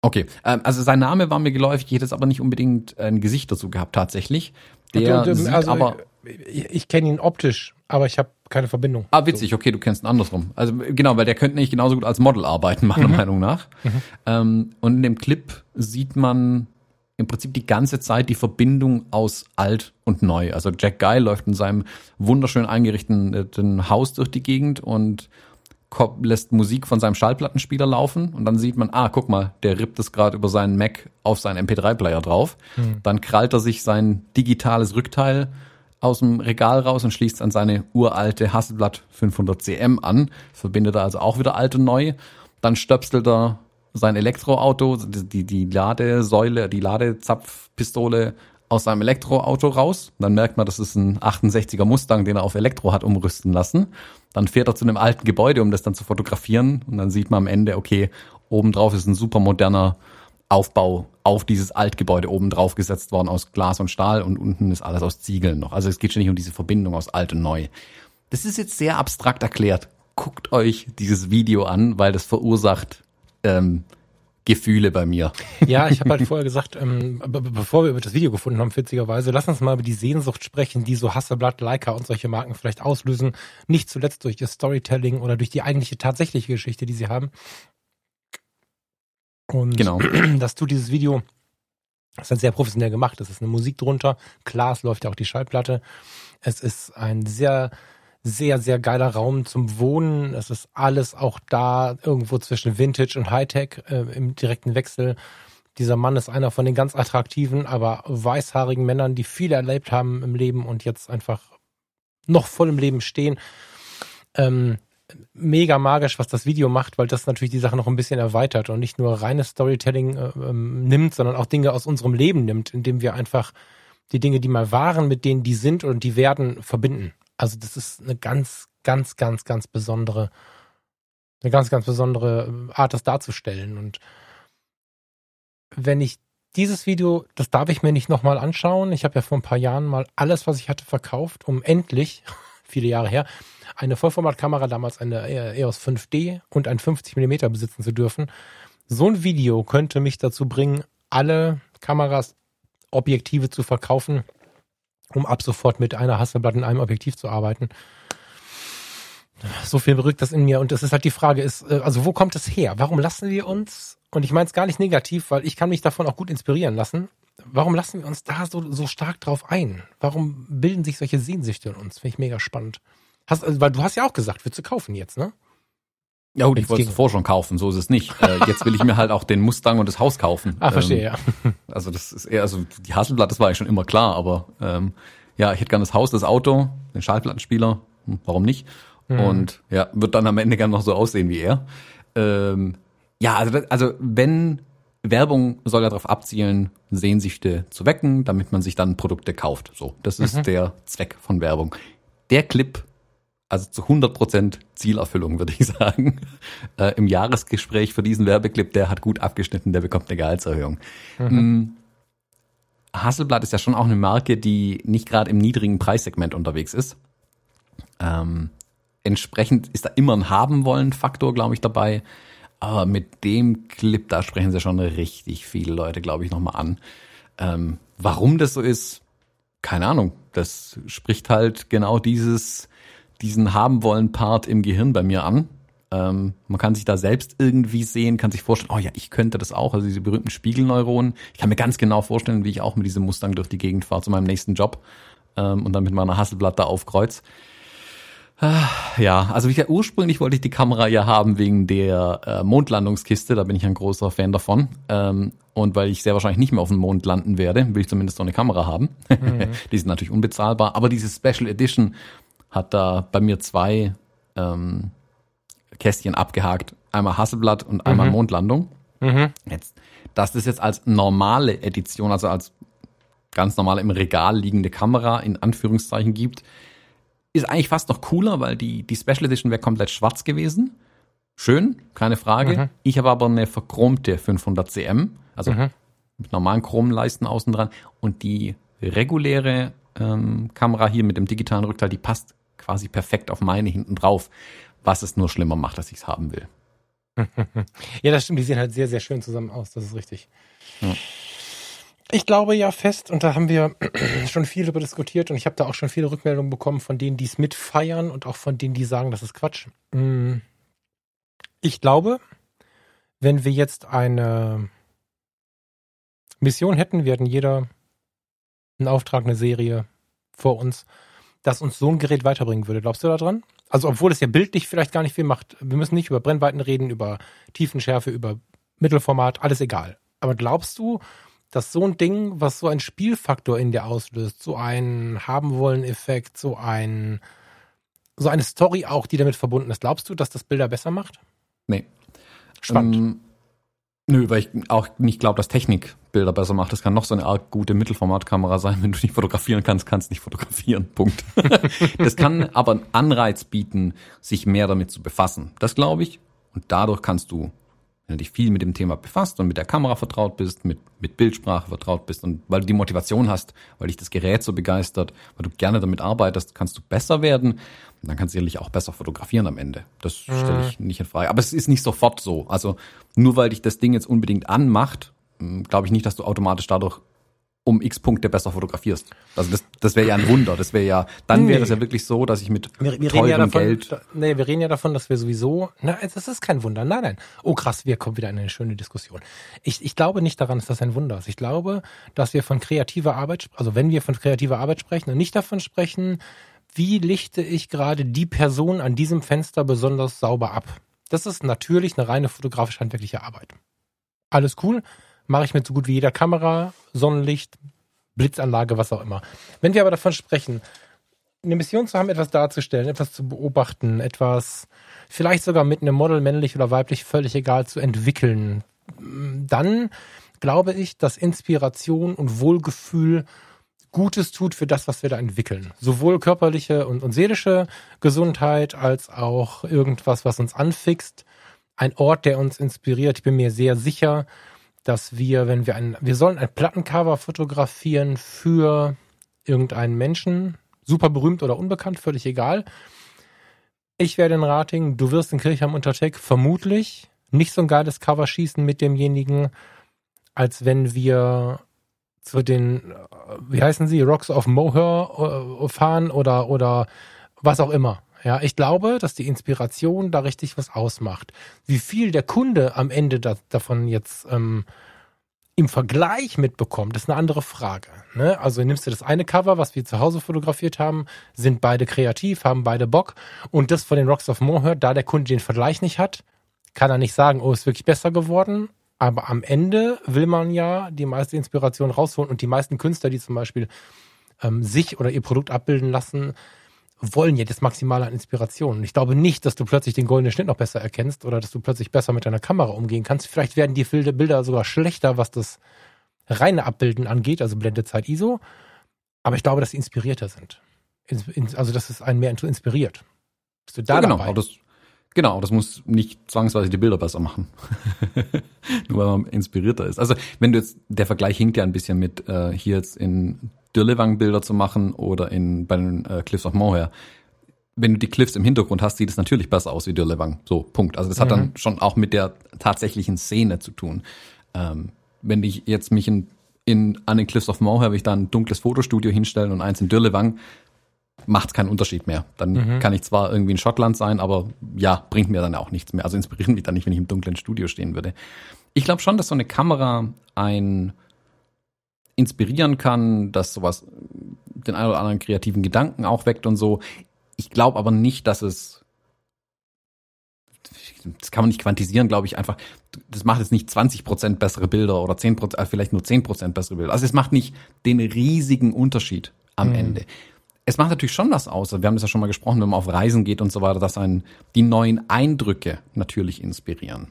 Okay, ähm, also sein Name war mir geläufig, ich hätte jetzt aber nicht unbedingt ein Gesicht dazu gehabt tatsächlich. Der Und, ähm, sieht also, aber, ich, ich kenne ihn optisch, aber ich habe keine Verbindung. ah witzig, okay, du kennst ihn andersrum. Also genau, weil der könnte nicht genauso gut als Model arbeiten, meiner Meinung nach. Ähm, und in dem Clip sieht man im Prinzip die ganze Zeit die Verbindung aus alt und neu. Also Jack Guy läuft in seinem wunderschön eingerichteten Haus durch die Gegend und lässt Musik von seinem Schallplattenspieler laufen und dann sieht man, ah, guck mal, der rippt es gerade über seinen Mac auf seinen MP3-Player drauf. Dann krallt er sich sein digitales Rückteil aus dem Regal raus und schließt an seine uralte Hasselblad 500 CM an, verbindet er also auch wieder alt und neu. Dann stöpselt er sein Elektroauto, die, die Ladesäule, die Ladezapfpistole aus seinem Elektroauto raus. Dann merkt man, das ist ein 68er Mustang, den er auf Elektro hat umrüsten lassen. Dann fährt er zu einem alten Gebäude, um das dann zu fotografieren. Und dann sieht man am Ende, okay, obendrauf ist ein super moderner Aufbau auf dieses Altgebäude oben drauf gesetzt worden aus Glas und Stahl und unten ist alles aus Ziegeln noch. Also es geht schon nicht um diese Verbindung aus alt und neu. Das ist jetzt sehr abstrakt erklärt. Guckt euch dieses Video an, weil das verursacht ähm, Gefühle bei mir. Ja, ich habe halt vorher gesagt, ähm, bevor wir über das Video gefunden haben, witzigerweise, lass uns mal über die Sehnsucht sprechen, die so Hasselblatt, Leica und solche Marken vielleicht auslösen. Nicht zuletzt durch ihr Storytelling oder durch die eigentliche tatsächliche Geschichte, die sie haben. Und genau. dass du dieses Video, das ist sehr professionell gemacht, es ist eine Musik drunter, klar, es läuft ja auch die Schallplatte. Es ist ein sehr sehr, sehr geiler Raum zum Wohnen. Es ist alles auch da, irgendwo zwischen Vintage und Hightech äh, im direkten Wechsel. Dieser Mann ist einer von den ganz attraktiven, aber weißhaarigen Männern, die viel erlebt haben im Leben und jetzt einfach noch voll im Leben stehen. Ähm, mega magisch, was das Video macht, weil das natürlich die Sache noch ein bisschen erweitert und nicht nur reines Storytelling äh, ähm, nimmt, sondern auch Dinge aus unserem Leben nimmt, indem wir einfach die Dinge, die mal waren, mit denen die sind und die werden, verbinden. Also das ist eine ganz, ganz, ganz, ganz besondere, eine ganz, ganz besondere äh, Art, das darzustellen. Und wenn ich dieses Video, das darf ich mir nicht nochmal anschauen. Ich habe ja vor ein paar Jahren mal alles, was ich hatte, verkauft, um endlich, viele Jahre her, eine Vollformatkamera, damals eine EOS 5D und ein 50 Millimeter besitzen zu dürfen. So ein Video könnte mich dazu bringen, alle Kameras, Objektive zu verkaufen, um ab sofort mit einer Hasselblatt in einem Objektiv zu arbeiten. So viel berückt das in mir. Und das ist halt die Frage, ist, äh, also wo kommt es her? Warum lassen wir uns, und ich meine es gar nicht negativ, weil ich kann mich davon auch gut inspirieren lassen, warum lassen wir uns da so, so stark drauf ein? Warum bilden sich solche Sehnsüchte in uns? Finde ich mega spannend. Hast, also, weil du hast ja auch gesagt, würdest du kaufen jetzt, ne? Ja gut, ich wollte es davor schon kaufen, so ist es nicht. Äh, jetzt will ich mir halt auch den Mustang und das Haus kaufen. Ah, verstehe, ähm, ja. Also das ist eher, also die Hasselblatt, das war ja schon immer klar, aber ähm, ja, ich hätte gerne das Haus, das Auto, den Schallplattenspieler, hm, warum nicht? Mhm. Und ja, wird dann am Ende gerne noch so aussehen wie er. Ähm, ja, also, also wenn Werbung soll ja darauf abzielen, Sehnsüchte zu wecken, damit man sich dann Produkte kauft. So, das ist mhm. der Zweck von Werbung. Der Clip also zu 100% Zielerfüllung, würde ich sagen. Äh, Im Jahresgespräch für diesen Werbeclip, der hat gut abgeschnitten, der bekommt eine Gehaltserhöhung. Mhm. Mm, Hasselblatt ist ja schon auch eine Marke, die nicht gerade im niedrigen Preissegment unterwegs ist. Ähm, entsprechend ist da immer ein Haben-Wollen-Faktor, glaube ich, dabei. Aber mit dem Clip, da sprechen sie schon richtig viele Leute, glaube ich, nochmal an. Ähm, warum das so ist, keine Ahnung. Das spricht halt genau dieses diesen haben wollen Part im Gehirn bei mir an. Ähm, man kann sich da selbst irgendwie sehen, kann sich vorstellen, oh ja, ich könnte das auch, also diese berühmten Spiegelneuronen. Ich kann mir ganz genau vorstellen, wie ich auch mit diesem Mustang durch die Gegend fahre zu meinem nächsten Job ähm, und dann mit meiner Hasselblatt da aufkreuz. Ah, ja, also gesagt, ursprünglich wollte ich die Kamera ja haben wegen der äh, Mondlandungskiste, da bin ich ein großer Fan davon. Ähm, und weil ich sehr wahrscheinlich nicht mehr auf dem Mond landen werde, will ich zumindest so eine Kamera haben. Mhm. die sind natürlich unbezahlbar, aber diese Special Edition hat da bei mir zwei ähm, Kästchen abgehakt. Einmal Hasselblatt und einmal mhm. Mondlandung. Mhm. Jetzt, dass das jetzt als normale Edition, also als ganz normale im Regal liegende Kamera in Anführungszeichen gibt, ist eigentlich fast noch cooler, weil die, die Special Edition wäre komplett schwarz gewesen. Schön, keine Frage. Mhm. Ich habe aber eine verchromte 500 cm, also mhm. mit normalen Chromleisten außen dran. Und die reguläre ähm, Kamera hier mit dem digitalen Rückteil, die passt quasi perfekt auf meine hinten drauf, was es nur schlimmer macht, dass ich es haben will. ja, das stimmt. Die sehen halt sehr, sehr schön zusammen aus. Das ist richtig. Ja. Ich glaube ja fest, und da haben wir schon viel darüber diskutiert und ich habe da auch schon viele Rückmeldungen bekommen von denen, die es mitfeiern und auch von denen, die sagen, das ist Quatsch. Mm. Ich glaube, wenn wir jetzt eine Mission hätten, wir hätten jeder einen Auftrag, eine Serie vor uns das uns so ein Gerät weiterbringen würde. Glaubst du da dran? Also, obwohl es ja bildlich vielleicht gar nicht viel macht. Wir müssen nicht über Brennweiten reden, über Tiefenschärfe, über Mittelformat, alles egal. Aber glaubst du, dass so ein Ding, was so ein Spielfaktor in dir auslöst, so einen haben wollen Effekt, so ein so eine Story auch, die damit verbunden ist, glaubst du, dass das Bilder besser macht? Nee. Spannend. Ähm, Nö, weil ich auch nicht glaube, dass Technik Bilder besser macht. Das kann noch so eine arg gute Mittelformatkamera sein. Wenn du nicht fotografieren kannst, kannst du nicht fotografieren. Punkt. das kann aber einen Anreiz bieten, sich mehr damit zu befassen. Das glaube ich. Und dadurch kannst du, wenn du dich viel mit dem Thema befasst und mit der Kamera vertraut bist, mit, mit Bildsprache vertraut bist und weil du die Motivation hast, weil dich das Gerät so begeistert, weil du gerne damit arbeitest, kannst du besser werden. Und dann kannst du sicherlich auch besser fotografieren am Ende. Das stelle ich nicht in Frage. Aber es ist nicht sofort so. Also nur weil dich das Ding jetzt unbedingt anmacht, hm, glaube ich nicht, dass du automatisch dadurch um x Punkte besser fotografierst. Also das, das wäre ja ein Wunder. Das wäre ja, dann wäre Nee. es ja wirklich so, dass ich mit Wir, wir reden teurem ja davon, Geld. Da, nee, wir reden ja davon, dass wir sowieso, na, das ist kein Wunder. Nein, nein. Oh krass, wir kommen wieder in eine schöne Diskussion. Ich, ich glaube nicht daran, dass das ein Wunder ist. Ich glaube, dass wir von kreativer Arbeit, also wenn wir von kreativer Arbeit sprechen und nicht davon sprechen, wie lichte ich gerade die Person an diesem Fenster besonders sauber ab. Das ist natürlich eine reine fotografisch-handwerkliche Arbeit. Alles cool, mache ich mit so gut wie jeder Kamera, Sonnenlicht, Blitzanlage, was auch immer. Wenn wir aber davon sprechen, eine Mission zu haben, etwas darzustellen, etwas zu beobachten, etwas vielleicht sogar mit einem Model, männlich oder weiblich, völlig egal, zu entwickeln, dann glaube ich, dass Inspiration und Wohlgefühl Gutes tut für das, was wir da entwickeln. Sowohl körperliche und, und seelische Gesundheit als auch irgendwas, was uns anfixt. Ein Ort, der uns inspiriert. Ich bin mir sehr sicher, dass wir, wenn wir ein, wir sollen ein Plattencover fotografieren für irgendeinen Menschen, super berühmt oder unbekannt, völlig egal. Ich werde in Rating, du wirst in Kirchheim unter Tech vermutlich nicht so ein geiles Cover schießen mit demjenigen, als wenn wir zu den, äh, wie heißen sie, Rocks of Moher äh, fahren oder, oder was auch immer. Ja, ich glaube, dass die Inspiration da richtig was ausmacht. Wie viel der Kunde am Ende da, davon jetzt ähm, im Vergleich mitbekommt, ist eine andere Frage. Ne? Also nimmst du das eine Cover, was wir zu Hause fotografiert haben, sind beide kreativ, haben beide Bock und das von den Rocks of Moher, da der Kunde den Vergleich nicht hat, kann er nicht sagen, oh, ist wirklich besser geworden. Aber am Ende will man ja die meiste Inspiration rausholen und die meisten Künstler, die zum Beispiel ähm, sich oder ihr Produkt abbilden lassen, wollen ja das Maximale an Inspiration. Und ich glaube nicht, dass du plötzlich den goldenen Schnitt noch besser erkennst oder dass du plötzlich besser mit deiner Kamera umgehen kannst. Vielleicht werden die Bilder- sogar schlechter, was das reine Abbilden angeht, also Blendezeit ISO. Aber ich glaube, dass sie inspirierter sind. Also, dass es einen mehr inspiriert. Bist du da ja, genau, dabei? das, genau, das muss nicht zwangsweise die Bilder besser machen. Nur weil man inspirierter ist. Also wenn du jetzt, der Vergleich hinkt ja ein bisschen mit äh, hier jetzt in Dürlewang Bilder zu machen oder in bei den äh, Cliffs of Moher. Wenn du die Cliffs im Hintergrund hast, sieht es natürlich besser aus wie Dürlewang. So, Punkt. Also das hat dann schon auch mit der tatsächlichen Szene zu tun. Ähm, wenn ich jetzt mich in, in an den Cliffs of Moher, wenn ich da ein dunkles Fotostudio hinstellen und eins in Dürlewang, macht keinen Unterschied mehr. Dann kann ich zwar irgendwie in Schottland sein, aber ja, bringt mir dann auch nichts mehr. Also inspiriert mich dann nicht, wenn ich im dunklen Studio stehen würde. Ich glaube schon, dass so eine Kamera ein inspirieren kann, dass sowas den einen oder anderen kreativen Gedanken auch weckt und so. Ich glaube aber nicht, dass es das kann man nicht quantisieren, glaube ich einfach. Das macht jetzt nicht 20 Prozent bessere Bilder oder 10 Prozent, vielleicht nur 10 Prozent bessere Bilder. Also es macht nicht den riesigen Unterschied am Ende. Es macht natürlich schon was aus. Wir haben das ja schon mal gesprochen, wenn man auf Reisen geht und so weiter, dass einen die neuen Eindrücke natürlich inspirieren.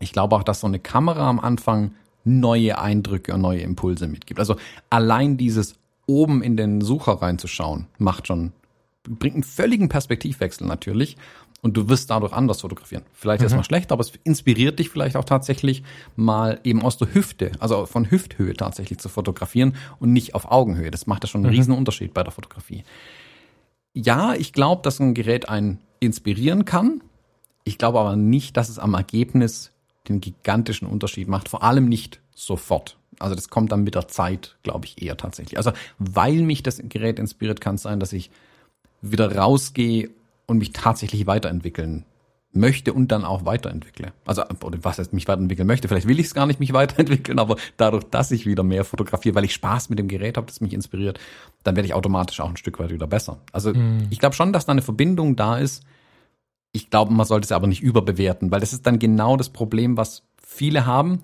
Ich glaube auch, dass so eine Kamera am Anfang neue Eindrücke und neue Impulse mitgibt. Also allein dieses oben in den Sucher reinzuschauen, macht schon, bringt einen völligen Perspektivwechsel natürlich. Und du wirst dadurch anders fotografieren. Vielleicht erstmal schlecht, aber es inspiriert dich vielleicht auch tatsächlich mal eben aus der Hüfte, also von Hüfthöhe tatsächlich zu fotografieren und nicht auf Augenhöhe. Das macht ja schon einen riesen Unterschied bei der Fotografie. Ja, ich glaube, dass ein Gerät einen inspirieren kann. Ich glaube aber nicht, dass es am Ergebnis den gigantischen Unterschied macht. Vor allem nicht sofort. Also das kommt dann mit der Zeit, glaube ich, eher tatsächlich. Also weil mich das Gerät inspiriert, kann es sein, dass ich wieder rausgehe und mich tatsächlich weiterentwickeln möchte und dann auch weiterentwickle. Also oder was heißt mich weiterentwickeln möchte, vielleicht will ich es gar nicht mich weiterentwickeln, aber dadurch, dass ich wieder mehr fotografiere, weil ich Spaß mit dem Gerät habe, das mich inspiriert, dann werde ich automatisch auch ein Stück weit wieder besser. Also ich glaube schon, dass da eine Verbindung da ist. Ich glaube, man sollte es aber nicht überbewerten, weil das ist dann genau das Problem, was viele haben.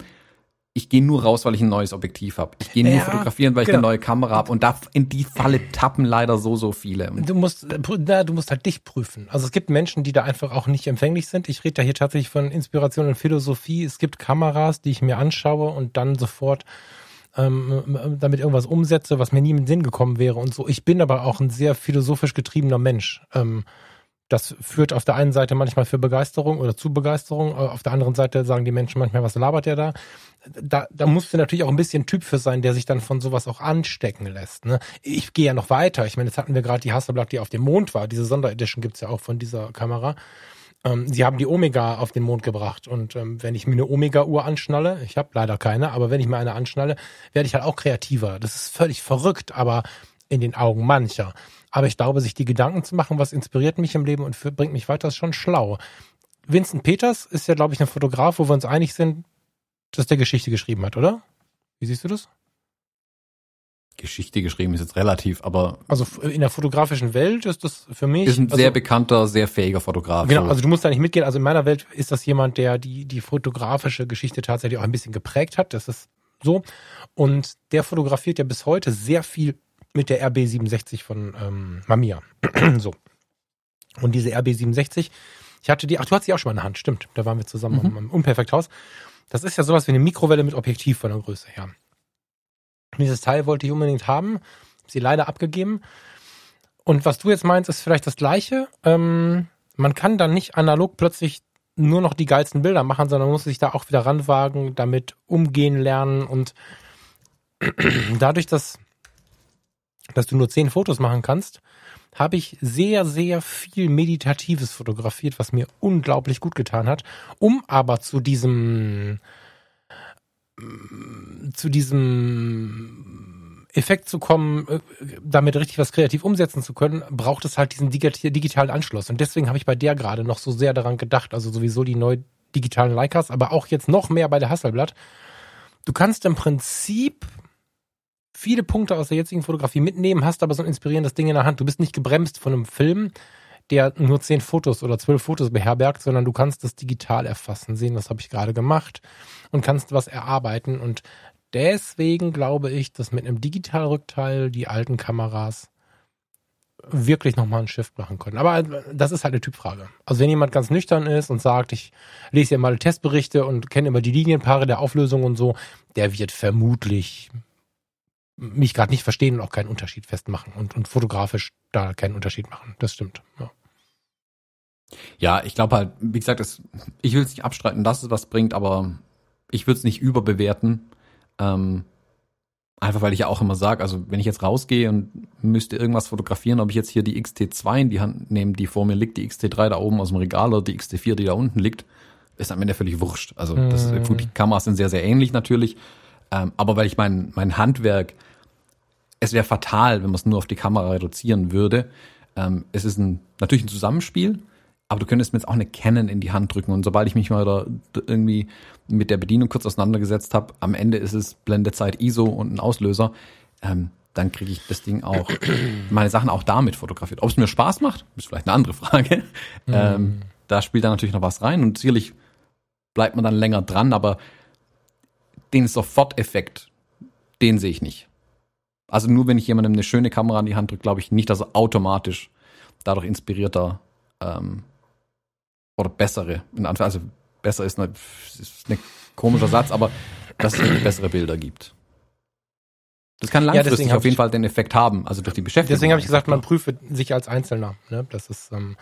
ich gehe nur raus, weil ich ein neues Objektiv habe. Ich gehe nur Ja, fotografieren, weil ich genau. eine neue Kamera habe. Und da in die Falle tappen leider so, so viele. Du musst, äh, na, du musst halt dich prüfen. Also es gibt Menschen, die da einfach auch nicht empfänglich sind. Ich rede da hier tatsächlich von Inspiration und Philosophie. Es gibt Kameras, die ich mir anschaue und dann sofort ähm, damit irgendwas umsetze, was mir nie in den Sinn gekommen wäre und so. Ich bin aber auch ein sehr philosophisch getriebener Mensch. Ähm, das führt auf der einen Seite manchmal für Begeisterung oder zu Begeisterung. äh, Auf der anderen Seite sagen die Menschen manchmal, was labert der da? Da, da musst du natürlich auch ein bisschen Typ für sein, der sich dann von sowas auch anstecken lässt. Ne? Ich gehe ja noch weiter. Ich meine, jetzt hatten wir gerade die Hasselblatt, die auf dem Mond war. Diese Sonderedition gibt's ja auch von dieser Kamera. Ähm, sie haben die Omega auf den Mond gebracht. Und ähm, wenn ich mir eine Omega-Uhr anschnalle, ich habe leider keine, aber wenn ich mir eine anschnalle, werde ich halt auch kreativer. Das ist völlig verrückt, aber in den Augen mancher. Aber ich glaube, sich die Gedanken zu machen, was inspiriert mich im Leben und für, bringt mich weiter, ist schon schlau. Vincent Peters ist ja, glaube ich, ein Fotograf, wo wir uns einig sind, dass der Geschichte geschrieben hat, oder? Wie siehst du das? Geschichte geschrieben ist jetzt relativ, aber Also in der fotografischen Welt ist das für mich. ist ein also, sehr bekannter, sehr fähiger Fotograf. Genau, So. also du musst da nicht mitgehen. Also in meiner Welt ist das jemand, der die, die fotografische Geschichte tatsächlich auch ein bisschen geprägt hat. Das ist so. Und der fotografiert ja bis heute sehr viel mit der RB67 von ähm, Mamiya. so. Und diese RB67, ich hatte die, ach, du hattest die auch schon mal in der Hand, stimmt. Da waren wir zusammen Mhm. am, Unperfekthaus. Das ist ja sowas wie eine Mikrowelle mit Objektiv von der Größe her. Dieses Teil wollte ich unbedingt haben, hab sie leider abgegeben. Und was du jetzt meinst, ist vielleicht das Gleiche. Ähm, man kann dann nicht analog plötzlich nur noch die geilsten Bilder machen, sondern muss sich da auch wieder ranwagen, damit umgehen lernen und dadurch, dass, dass du nur zehn Fotos machen kannst, habe ich sehr, sehr viel Meditatives fotografiert, was mir unglaublich gut getan hat, um aber zu diesem zu diesem Effekt zu kommen, äh, damit richtig was kreativ umsetzen zu können, braucht es halt diesen digit- digitalen Anschluss. Und deswegen habe ich bei der gerade noch so sehr daran gedacht, also sowieso die neu digitalen Leicas, aber auch jetzt noch mehr bei der Hasselblatt. Du kannst im Prinzip viele Punkte aus der jetzigen Fotografie mitnehmen, hast aber so ein inspirierendes Ding in der Hand. Du bist nicht gebremst von einem Film, der nur zehn Fotos oder zwölf Fotos beherbergt, sondern du kannst das digital erfassen, sehen, was habe ich gerade gemacht und kannst was erarbeiten. Und deswegen glaube ich, dass mit einem Digitalrückteil die alten Kameras wirklich nochmal einen Shift machen können. Aber das ist halt eine Typfrage. Also wenn jemand ganz nüchtern ist und sagt, ich lese ja mal Testberichte und kenne immer die Linienpaare der Auflösung und so, der wird vermutlich mich gerade nicht verstehen und auch keinen Unterschied festmachen und, und fotografisch da keinen Unterschied machen. Das stimmt. Ja. Ja, ich glaube halt, wie gesagt, es, ich will es nicht abstreiten, dass es was bringt, aber ich würde es nicht überbewerten. Ähm, einfach weil ich ja auch immer sage, also wenn ich jetzt rausgehe und müsste irgendwas fotografieren, ob ich jetzt hier die XT2 in die Hand nehme, die vor mir liegt, die XT3 da oben aus dem Regal oder die XT4, die da unten liegt, ist am Ende völlig wurscht. Also das Mhm. gut, die Kameras sind sehr, sehr ähnlich natürlich. Ähm, aber weil ich mein, mein Handwerk, es wäre fatal, wenn man es nur auf die Kamera reduzieren würde. Ähm, es ist ein, natürlich ein Zusammenspiel, aber du könntest mir jetzt auch eine Canon in die Hand drücken und sobald ich mich mal da irgendwie mit der Bedienung kurz auseinandergesetzt habe, am Ende ist es Blendezeit ISO und ein Auslöser, ähm, dann kriege ich das Ding auch, meine Sachen auch damit fotografiert. Ob es mir Spaß macht, ist vielleicht eine andere Frage. Ähm, da spielt dann natürlich noch was rein und sicherlich bleibt man dann länger dran, aber den Soforteffekt, den sehe ich nicht. Also nur wenn ich jemandem eine schöne Kamera in die Hand drücke, glaube ich nicht, dass er automatisch dadurch inspirierter ähm, oder bessere, in Anführungszeichen, also besser ist, eine, ist ein komischer Satz, aber dass es bessere Bilder gibt. Das kann Ja, langfristig hab auf jeden Fall den Effekt haben, also durch die Beschäftigung. Deswegen habe ich gesagt, man prüfe sich als Einzelner. Ne? Das ist, ähm,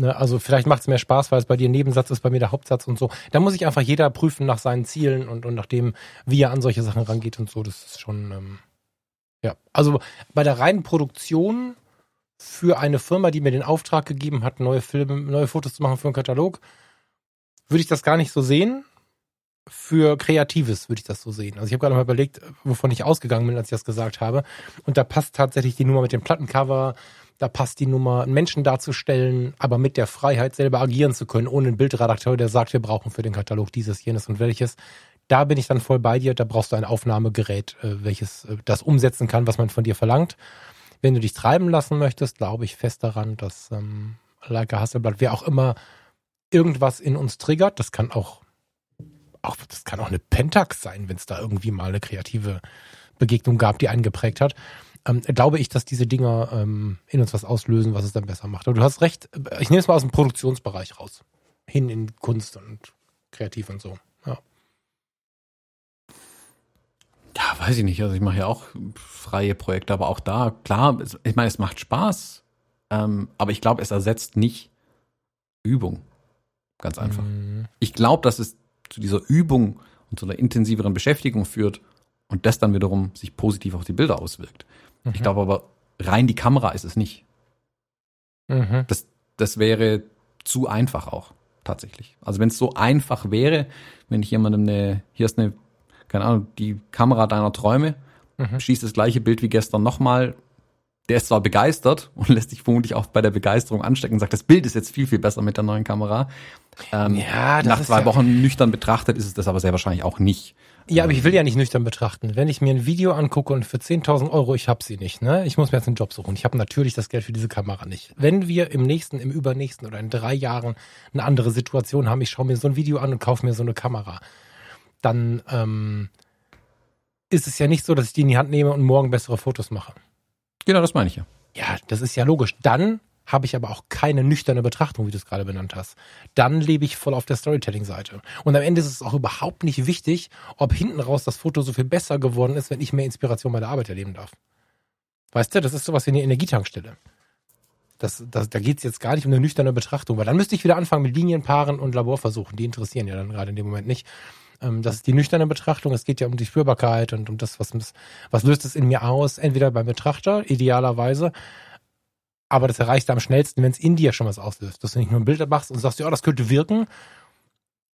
ne, also vielleicht macht es mehr Spaß, weil es bei dir ein Nebensatz ist, bei mir der Hauptsatz und so. Da muss sich einfach jeder prüfen nach seinen Zielen und, und nach dem, wie er an solche Sachen rangeht und so. Das ist schon, ähm, ja. Also bei der reinen Produktion für eine Firma, die mir den Auftrag gegeben hat, neue Filme, neue Fotos zu machen für einen Katalog, würde ich das gar nicht so sehen. Für Kreatives würde ich das so sehen. Also ich habe gerade mal überlegt, wovon ich ausgegangen bin, als ich das gesagt habe. Und da passt tatsächlich die Nummer mit dem Plattencover, da passt die Nummer, einen Menschen darzustellen, aber mit der Freiheit selber agieren zu können, ohne einen Bildredakteur, der sagt, wir brauchen für den Katalog dieses, jenes und welches. Da bin ich dann voll bei dir. Da brauchst du ein Aufnahmegerät, äh, welches äh, das umsetzen kann, was man von dir verlangt. Wenn du dich treiben lassen möchtest, glaube ich fest daran, dass ähm, Leica Hasselblatt, wer auch immer irgendwas in uns triggert, das kann auch auch das kann auch eine Pentax sein, wenn es da irgendwie mal eine kreative Begegnung gab, die einen geprägt hat. Ähm, glaube ich, dass diese Dinger ähm, in uns was auslösen, was es dann besser macht. Aber du hast recht, ich nehme es mal aus dem Produktionsbereich raus. Hin in Kunst und kreativ und so. Ja. Ja, weiß ich nicht. Also ich mache ja auch freie Projekte, aber auch da, klar, ich meine, es macht Spaß, ähm, aber ich glaube, es ersetzt nicht Übung. Ganz einfach. Mhm. Ich glaube, dass es zu dieser Übung und zu einer intensiveren Beschäftigung führt und das dann wiederum sich positiv auf die Bilder auswirkt. Mhm. Ich glaube aber, rein die Kamera ist es nicht. Mhm. Das, das wäre zu einfach auch, tatsächlich. Also wenn es so einfach wäre, wenn ich jemandem eine, hier ist eine keine Ahnung, die Kamera deiner Träume, mhm. schießt das gleiche Bild wie gestern nochmal. Der ist zwar begeistert und lässt sich vermutlich auch bei der Begeisterung anstecken und sagt, das Bild ist jetzt viel, viel besser mit der neuen Kamera. Ähm, ja, nach zwei ja Wochen nüchtern betrachtet ist es das aber sehr wahrscheinlich auch nicht. Ja, aber ich will ja nicht nüchtern betrachten. Wenn ich mir ein Video angucke und für 10.000 Euro, ich habe sie nicht, ne? Ich muss mir jetzt einen Job suchen. Ich habe natürlich das Geld für diese Kamera nicht. Wenn wir im nächsten, im übernächsten oder in drei Jahren eine andere Situation haben, ich schaue mir so ein Video an und kaufe mir so eine Kamera dann ähm, ist es ja nicht so, dass ich die in die Hand nehme und morgen bessere Fotos mache. Genau, das meine ich ja. Ja, das ist ja logisch. Dann habe ich aber auch keine nüchterne Betrachtung, wie du es gerade benannt hast. Dann lebe ich voll auf der Storytelling-Seite. Und am Ende ist es auch überhaupt nicht wichtig, ob hinten raus das Foto so viel besser geworden ist, wenn ich mehr Inspiration bei der Arbeit erleben darf. Weißt du, das ist sowas wie eine Energietankstelle. Das, das, da geht es jetzt gar nicht um eine nüchterne Betrachtung, weil dann müsste ich wieder anfangen mit Linienpaaren und Laborversuchen. Die interessieren ja dann gerade in dem Moment nicht. Ähm, das ist die nüchterne Betrachtung. Es geht ja um die Spürbarkeit und um das, was, was löst es in mir aus, entweder beim Betrachter, idealerweise, aber das erreichst du am schnellsten, wenn es in dir schon was auslöst. Dass du nicht nur ein Bild machst und sagst, ja, das könnte wirken.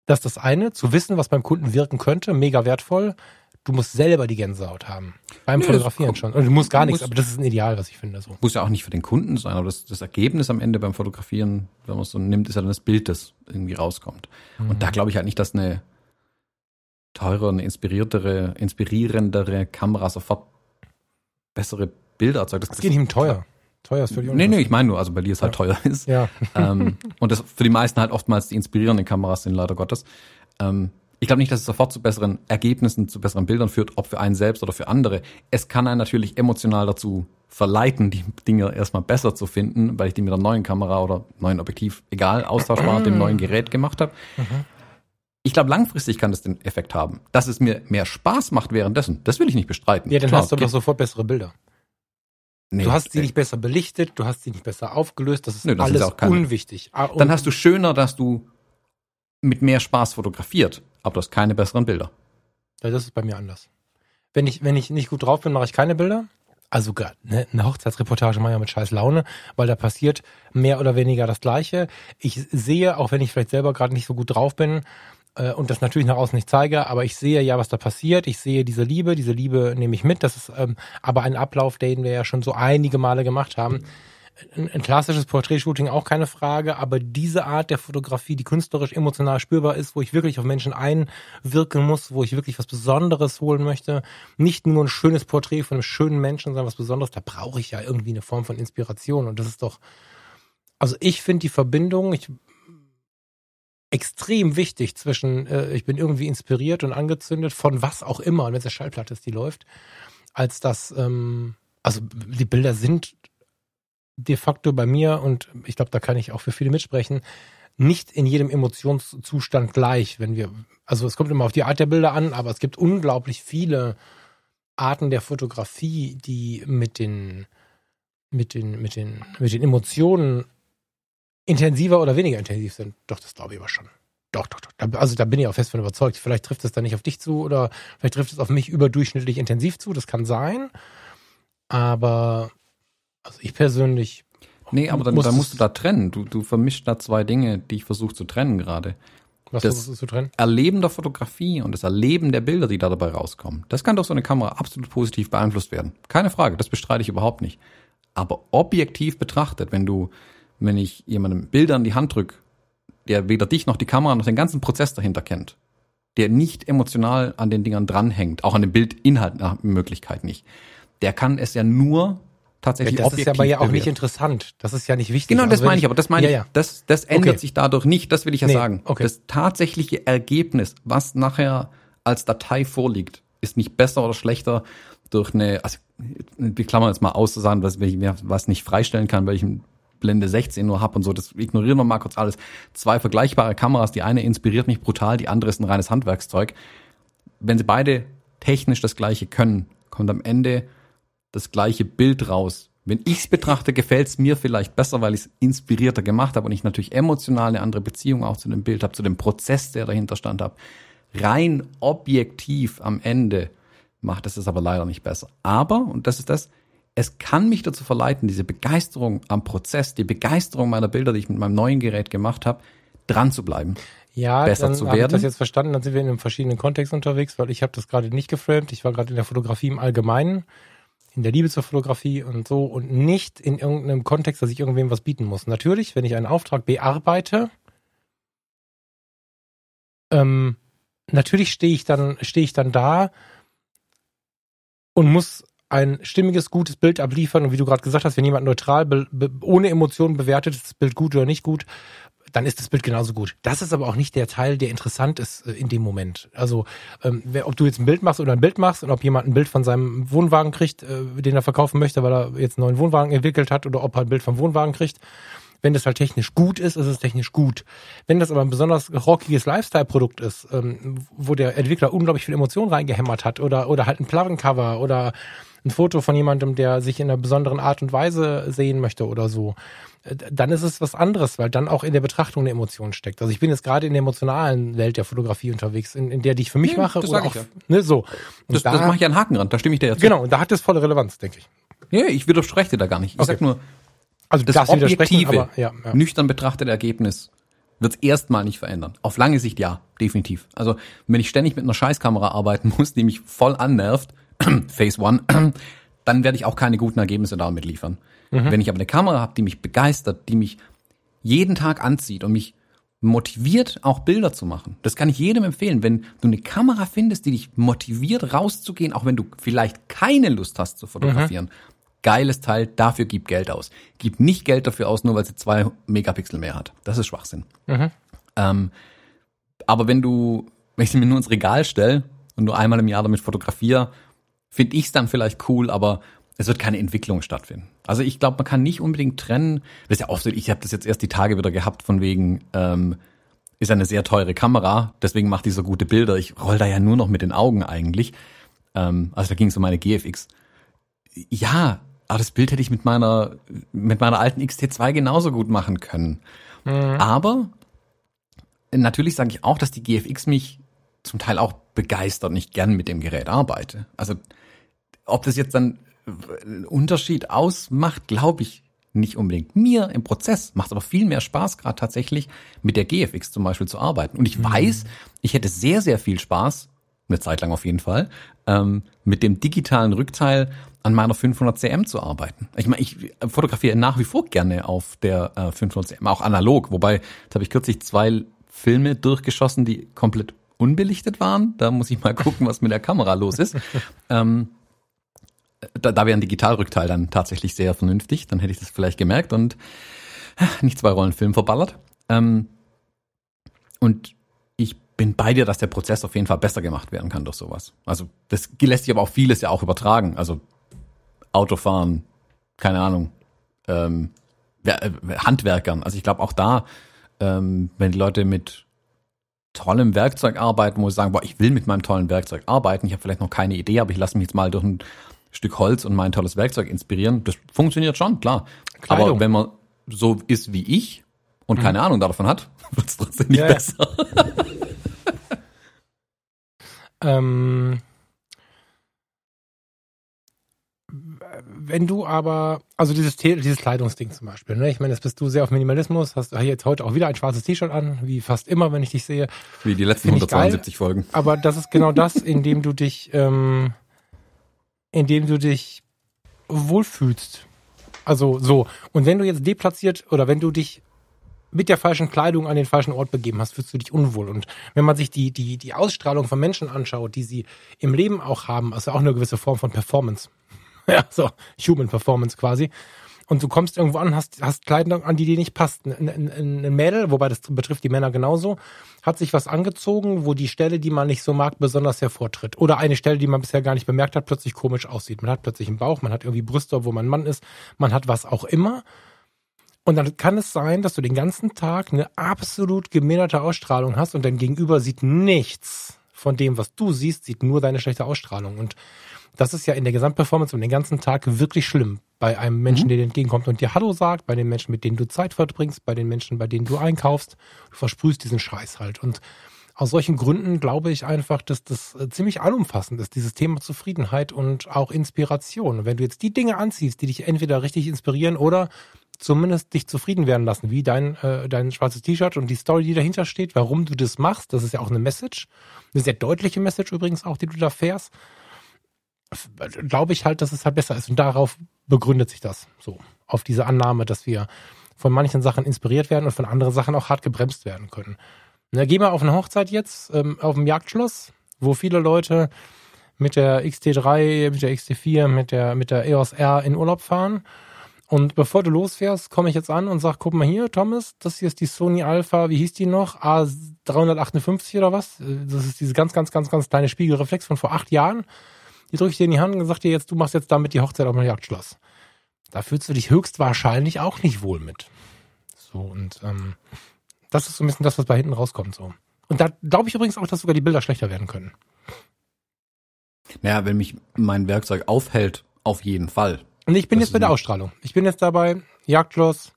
Das ist das eine, zu wissen, was beim Kunden wirken könnte, mega wertvoll. Du musst selber die Gänsehaut haben. Beim nee, Fotografieren schon. Und du musst gar nichts, aber das ist ein Ideal, was ich finde. So. Muss ja auch nicht für den Kunden sein, aber das, das Ergebnis am Ende beim Fotografieren, wenn man es so nimmt, ist ja dann das Bild, das irgendwie rauskommt. Mhm. Und da glaube ich halt nicht, dass eine, teurere und inspiriertere, inspirierendere Kamera sofort bessere Bilder erzeugt. Das, das geht um teuer. Teuer ist für die Nee, nee, ich meine nur, also bei dir es halt teuer ist. Ja. Ähm, und das für die meisten halt oftmals die inspirierenden Kameras sind, leider Gottes. Ähm, ich glaube nicht, dass es sofort zu besseren Ergebnissen, zu besseren Bildern führt, ob für einen selbst oder für andere. Es kann einen natürlich emotional dazu verleiten, die Dinge erstmal besser zu finden, weil ich die mit einer neuen Kamera oder neuen Objektiv, egal, austauschbar, dem neuen Gerät gemacht habe. Mhm. Ich glaube, langfristig kann das den Effekt haben. Dass es mir mehr Spaß macht währenddessen, das will ich nicht bestreiten. Ja, dann Klar, hast du doch sofort bessere Bilder. Nee, du hast sie nicht besser belichtet, du hast sie nicht besser aufgelöst, das ist nö, das alles ist unwichtig. Ah, dann hast du schöner, dass du mit mehr Spaß fotografiert, aber du hast keine besseren Bilder. Ja, das ist bei mir anders. Wenn ich, wenn ich nicht gut drauf bin, mache ich keine Bilder. Also ne, eine Hochzeitsreportage mache ich ja mit scheiß Laune, weil da passiert mehr oder weniger das Gleiche. Ich sehe, auch wenn ich vielleicht selber gerade nicht so gut drauf bin, äh, und das natürlich nach außen nicht zeige, aber ich sehe ja, was da passiert. Ich sehe diese Liebe, diese Liebe nehme ich mit. Das ist ähm, aber ein Ablauf, den wir ja schon so einige Male gemacht haben. Ein, ein klassisches Porträtshooting auch keine Frage, aber diese Art der Fotografie, die künstlerisch emotional spürbar ist, wo ich wirklich auf Menschen einwirken muss, wo ich wirklich was Besonderes holen möchte, nicht nur ein schönes Porträt von einem schönen Menschen, sondern was Besonderes, da brauche ich ja irgendwie eine Form von Inspiration und das ist doch also ich finde die Verbindung, ich extrem wichtig zwischen, äh, ich bin irgendwie inspiriert und angezündet von was auch immer, und wenn es eine Schallplatte ist, die läuft, als dass, ähm, also die Bilder sind de facto bei mir und ich glaube, da kann ich auch für viele mitsprechen, nicht in jedem Emotionszustand gleich, wenn wir, also es kommt immer auf die Art der Bilder an, aber es gibt unglaublich viele Arten der Fotografie, die mit den, mit den, mit den, mit den Emotionen intensiver oder weniger intensiv sind. Doch, das glaube ich aber schon. Doch, doch, doch. Also da bin ich auch fest von überzeugt. Vielleicht trifft es dann nicht auf dich zu oder vielleicht trifft es auf mich überdurchschnittlich intensiv zu. Das kann sein. Aber also ich persönlich. Nee, aber dann, dann musst du da trennen. Du, du vermischst da zwei Dinge, die ich versuche zu trennen gerade. Was das versuchst du zu trennen? Erleben der Fotografie und das Erleben der Bilder, die da dabei rauskommen. Das kann durch so eine Kamera absolut positiv beeinflusst werden. Keine Frage, das bestreite ich überhaupt nicht. Aber objektiv betrachtet, wenn du wenn ich jemandem Bilder in die Hand drücke, der weder dich noch die Kamera noch den ganzen Prozess dahinter kennt, der nicht emotional an den Dingern dranhängt, auch an dem Bildinhalt nach Möglichkeit nicht, der kann es ja nur tatsächlich Ja, das ist ja aber ja auch nicht interessant. Das ist ja nicht wichtig. Genau, das Also meine ich, aber das meine ja, ich. ja. Das, das ändert Okay. sich dadurch nicht, das will ich ja Nee, sagen. okay. Das tatsächliche Ergebnis, was nachher als Datei vorliegt, ist nicht besser oder schlechter durch eine, also wir klammern jetzt mal aus, zu sagen, was, ich mir was nicht freistellen kann, weil ich ein Blende 16 nur habe und so, das ignorieren wir mal kurz alles. Zwei vergleichbare Kameras, die eine inspiriert mich brutal, die andere ist ein reines Handwerkszeug. Wenn sie beide technisch das gleiche können, kommt am Ende das gleiche Bild raus. Wenn ich es betrachte, gefällt es mir vielleicht besser, weil ich es inspirierter gemacht habe und ich natürlich emotional eine andere Beziehung auch zu dem Bild habe, zu dem Prozess, der dahinter stand habe. Rein objektiv am Ende macht es es aber leider nicht besser. Aber, und das ist das, es kann mich dazu verleiten, diese Begeisterung am Prozess, die Begeisterung meiner Bilder, die ich mit meinem neuen Gerät gemacht habe, dran zu bleiben. ja, besser dann zu habe ich werden. das jetzt verstanden. Dann sind wir in einem verschiedenen Kontext unterwegs, weil ich habe das gerade nicht geframed. Ich war gerade in der Fotografie im Allgemeinen, in der Liebe zur Fotografie und so und nicht in irgendeinem Kontext, dass ich irgendwem was bieten muss. Natürlich, wenn ich einen Auftrag bearbeite, ähm, natürlich stehe ich dann stehe ich dann da und muss ein stimmiges, gutes Bild abliefern. Und wie du gerade gesagt hast, wenn jemand neutral, be, be, ohne Emotionen bewertet, ist das Bild gut oder nicht gut, dann ist das Bild genauso gut. Das ist aber auch nicht der Teil, der interessant ist äh, in dem Moment. Also, ähm, wer, ob du jetzt ein Bild machst oder ein Bild machst und ob jemand ein Bild von seinem Wohnwagen kriegt, äh, den er verkaufen möchte, weil er jetzt einen neuen Wohnwagen entwickelt hat, oder ob er ein Bild vom Wohnwagen kriegt. Wenn das halt technisch gut ist, ist es technisch gut. Wenn das aber ein besonders rockiges Lifestyle-Produkt ist, ähm, wo der Entwickler unglaublich viel Emotion reingehämmert hat, oder, oder halt ein Plattencover oder ein Foto von jemandem, der sich in einer besonderen Art und Weise sehen möchte oder so, äh, dann ist es was anderes, weil dann auch in der Betrachtung eine Emotion steckt. Also ich bin jetzt gerade in der emotionalen Welt der Fotografie unterwegs, in, in der die ich für mich Ja, mache das oder auch ja. ne, so. Und Das, da, das mache ich an Haken ran, da stimme ich dir jetzt zu. genau, und da hat es volle Relevanz, denke ich. Ja, ich widerspreche dir da gar nicht. Ich Okay. sag nur, Also das objektive, aber ja, ja. nüchtern betrachtete Ergebnis wird es erstmal nicht verändern. Auf lange Sicht ja, definitiv. Also wenn ich ständig mit einer Scheißkamera arbeiten muss, die mich voll annervt, Phase One, dann werde ich auch keine guten Ergebnisse damit liefern. Wenn ich aber eine Kamera habe, die mich begeistert, die mich jeden Tag anzieht und mich motiviert, auch Bilder zu machen. Das kann ich jedem empfehlen. Wenn du eine Kamera findest, die dich motiviert, rauszugehen, auch wenn du vielleicht keine Lust hast zu fotografieren, geiles Teil, dafür gib Geld aus. Gib nicht Geld dafür aus, nur weil sie zwei Megapixel mehr hat. Das ist Schwachsinn. Ähm, aber wenn du, wenn ich sie mir nur ins Regal stelle und nur einmal im Jahr damit fotografiere, finde ich es dann vielleicht cool, aber es wird keine Entwicklung stattfinden. Also ich glaube, man kann nicht unbedingt trennen. Das ist ja oft so, ich habe das jetzt erst die Tage wieder gehabt, von wegen, ähm, ist eine sehr teure Kamera, deswegen macht die so gute Bilder. Ich roll da ja nur noch mit den Augen eigentlich. Ähm, also da ging es um meine GFX. Ja, aber das Bild hätte ich mit meiner, mit meiner alten XT2 genauso gut machen können. Aber natürlich sage ich auch, dass die GFX mich zum Teil auch begeistert und ich gern mit dem Gerät arbeite. Also ob das jetzt dann einen Unterschied ausmacht, glaube ich nicht unbedingt. Mir im Prozess macht es aber viel mehr Spaß, gerade tatsächlich mit der GFX zum Beispiel zu arbeiten. Und ich weiß, ich hätte sehr, sehr viel Spaß, eine Zeit lang auf jeden Fall, ähm, mit dem digitalen Rückteil an meiner 500 CM zu arbeiten. Ich meine, ich fotografiere nach wie vor gerne auf der äh, 500 CM, auch analog. Wobei, jetzt habe ich kürzlich zwei Filme durchgeschossen, die komplett unbelichtet waren. Da muss ich mal gucken, was mit der Kamera los ist. ähm, da, da wäre ein Digitalrückteil dann tatsächlich sehr vernünftig. Dann hätte ich das vielleicht gemerkt und äh, nicht zwei Rollen Film verballert. Ähm, und ich bin bei dir, dass der Prozess auf jeden Fall besser gemacht werden kann durch sowas. Also das lässt sich aber auch vieles ja auch übertragen. Also Autofahren, keine Ahnung, ähm, äh, Handwerkern. Also ich glaube auch da, ähm, wenn die Leute mit tollem Werkzeug arbeiten, wo sie sagen, boah, ich will mit meinem tollen Werkzeug arbeiten, ich habe vielleicht noch keine Idee, aber ich lasse mich jetzt mal durch ein Stück Holz und mein tolles Werkzeug inspirieren. Das funktioniert schon, klar. Kleidung. Aber wenn man so ist wie ich und keine Ahnung davon hat, wird es trotzdem nicht Ja, ja. besser. Ähm, wenn du aber, also dieses, dieses Kleidungsding zum Beispiel, ne? ich meine, jetzt bist du sehr auf Minimalismus, hast jetzt heute auch wieder ein schwarzes T-Shirt an, wie fast immer, wenn ich dich sehe. Wie die letzten Find ich geil. 172 Folgen. Aber das ist genau das, in dem du dich, ähm, in dem du dich wohlfühlst. Also so. Und wenn du jetzt deplatziert oder wenn du dich mit der falschen Kleidung an den falschen Ort begeben hast, fühlst du dich unwohl. Und wenn man sich die, die, die Ausstrahlung von Menschen anschaut, die sie im Leben auch haben, also auch eine gewisse Form von Performance. ja, so Human Performance quasi. Und du kommst irgendwo an, hast, hast Kleidung an, die dir nicht passt. Ein, ein, ein Mädel, wobei das betrifft die Männer genauso, hat sich was angezogen, wo die Stelle, die man nicht so mag, besonders hervortritt. Oder eine Stelle, die man bisher gar nicht bemerkt hat, plötzlich komisch aussieht. Man hat plötzlich einen Bauch, man hat irgendwie Brüste, wo man Mann ist, man hat was auch immer. Und dann kann es sein, dass du den ganzen Tag eine absolut geminderte Ausstrahlung hast und dein Gegenüber sieht nichts von dem, was du siehst, sieht nur deine schlechte Ausstrahlung. Und das ist ja in der Gesamtperformance und den ganzen Tag wirklich schlimm bei einem Menschen, mhm. der dir entgegenkommt und dir Hallo sagt, bei den Menschen, mit denen du Zeit verbringst, bei den Menschen, bei denen du einkaufst. Du versprühst diesen Scheiß halt. Und aus solchen Gründen glaube ich einfach, dass das äh, ziemlich allumfassend ist, dieses Thema Zufriedenheit und auch Inspiration. Und wenn du jetzt die Dinge anziehst, die dich entweder richtig inspirieren oder zumindest dich zufrieden werden lassen, wie dein, äh, dein schwarzes T-Shirt und die Story, die dahinter steht, warum du das machst. Das ist ja auch eine Message. Eine sehr deutliche Message übrigens auch, die du da fährst. Glaube ich halt, dass es halt besser ist. Und darauf begründet sich das so. Auf diese Annahme, dass wir von manchen Sachen inspiriert werden und von anderen Sachen auch hart gebremst werden können. Na, gehen wir auf eine Hochzeit jetzt, ähm, auf dem Jagdschloss, wo viele Leute mit der XT3, mit der XT4, mit der, mit der EOS R in Urlaub fahren und bevor du losfährst, komme ich jetzt an und sag, guck mal hier, Thomas, das hier ist die Sony Alpha, wie hieß die noch? A358 oder was? Das ist diese ganz, ganz, ganz, ganz kleine Spiegelreflex von vor acht Jahren. Die drücke ich dir in die Hand und sag dir jetzt, du machst jetzt damit die Hochzeit auf dem Jagdschloss. Da fühlst du dich höchstwahrscheinlich auch nicht wohl mit. So, und ähm, das ist so ein bisschen das, was bei hinten rauskommt. So. Und da glaube ich übrigens auch, dass sogar die Bilder schlechter werden können. Naja, wenn mich mein Werkzeug aufhält, auf jeden Fall. Und ich bin das jetzt bei der Ausstrahlung. Ich bin jetzt dabei, Jagdlos.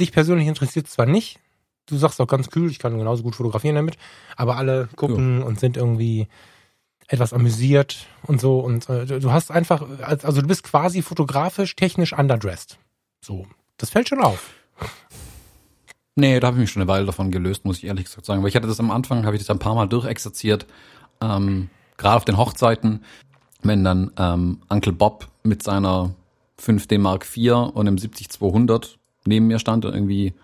Dich persönlich interessiert zwar nicht. Du sagst auch ganz kühl, ich kann genauso gut fotografieren damit. Aber alle gucken ja. und sind irgendwie etwas amüsiert und so. Und äh, du hast einfach, also du bist quasi fotografisch, technisch underdressed. So. Das fällt schon auf. Nee, da habe ich mich schon eine Weile davon gelöst, muss ich ehrlich gesagt sagen. Weil ich hatte das am Anfang, habe ich das ein paar Mal durchexerziert. Ähm, Gerade auf den Hochzeiten, wenn dann ähm, Uncle Bob mit seiner 5D Mark IV und einem 70-200 neben mir stand und irgendwie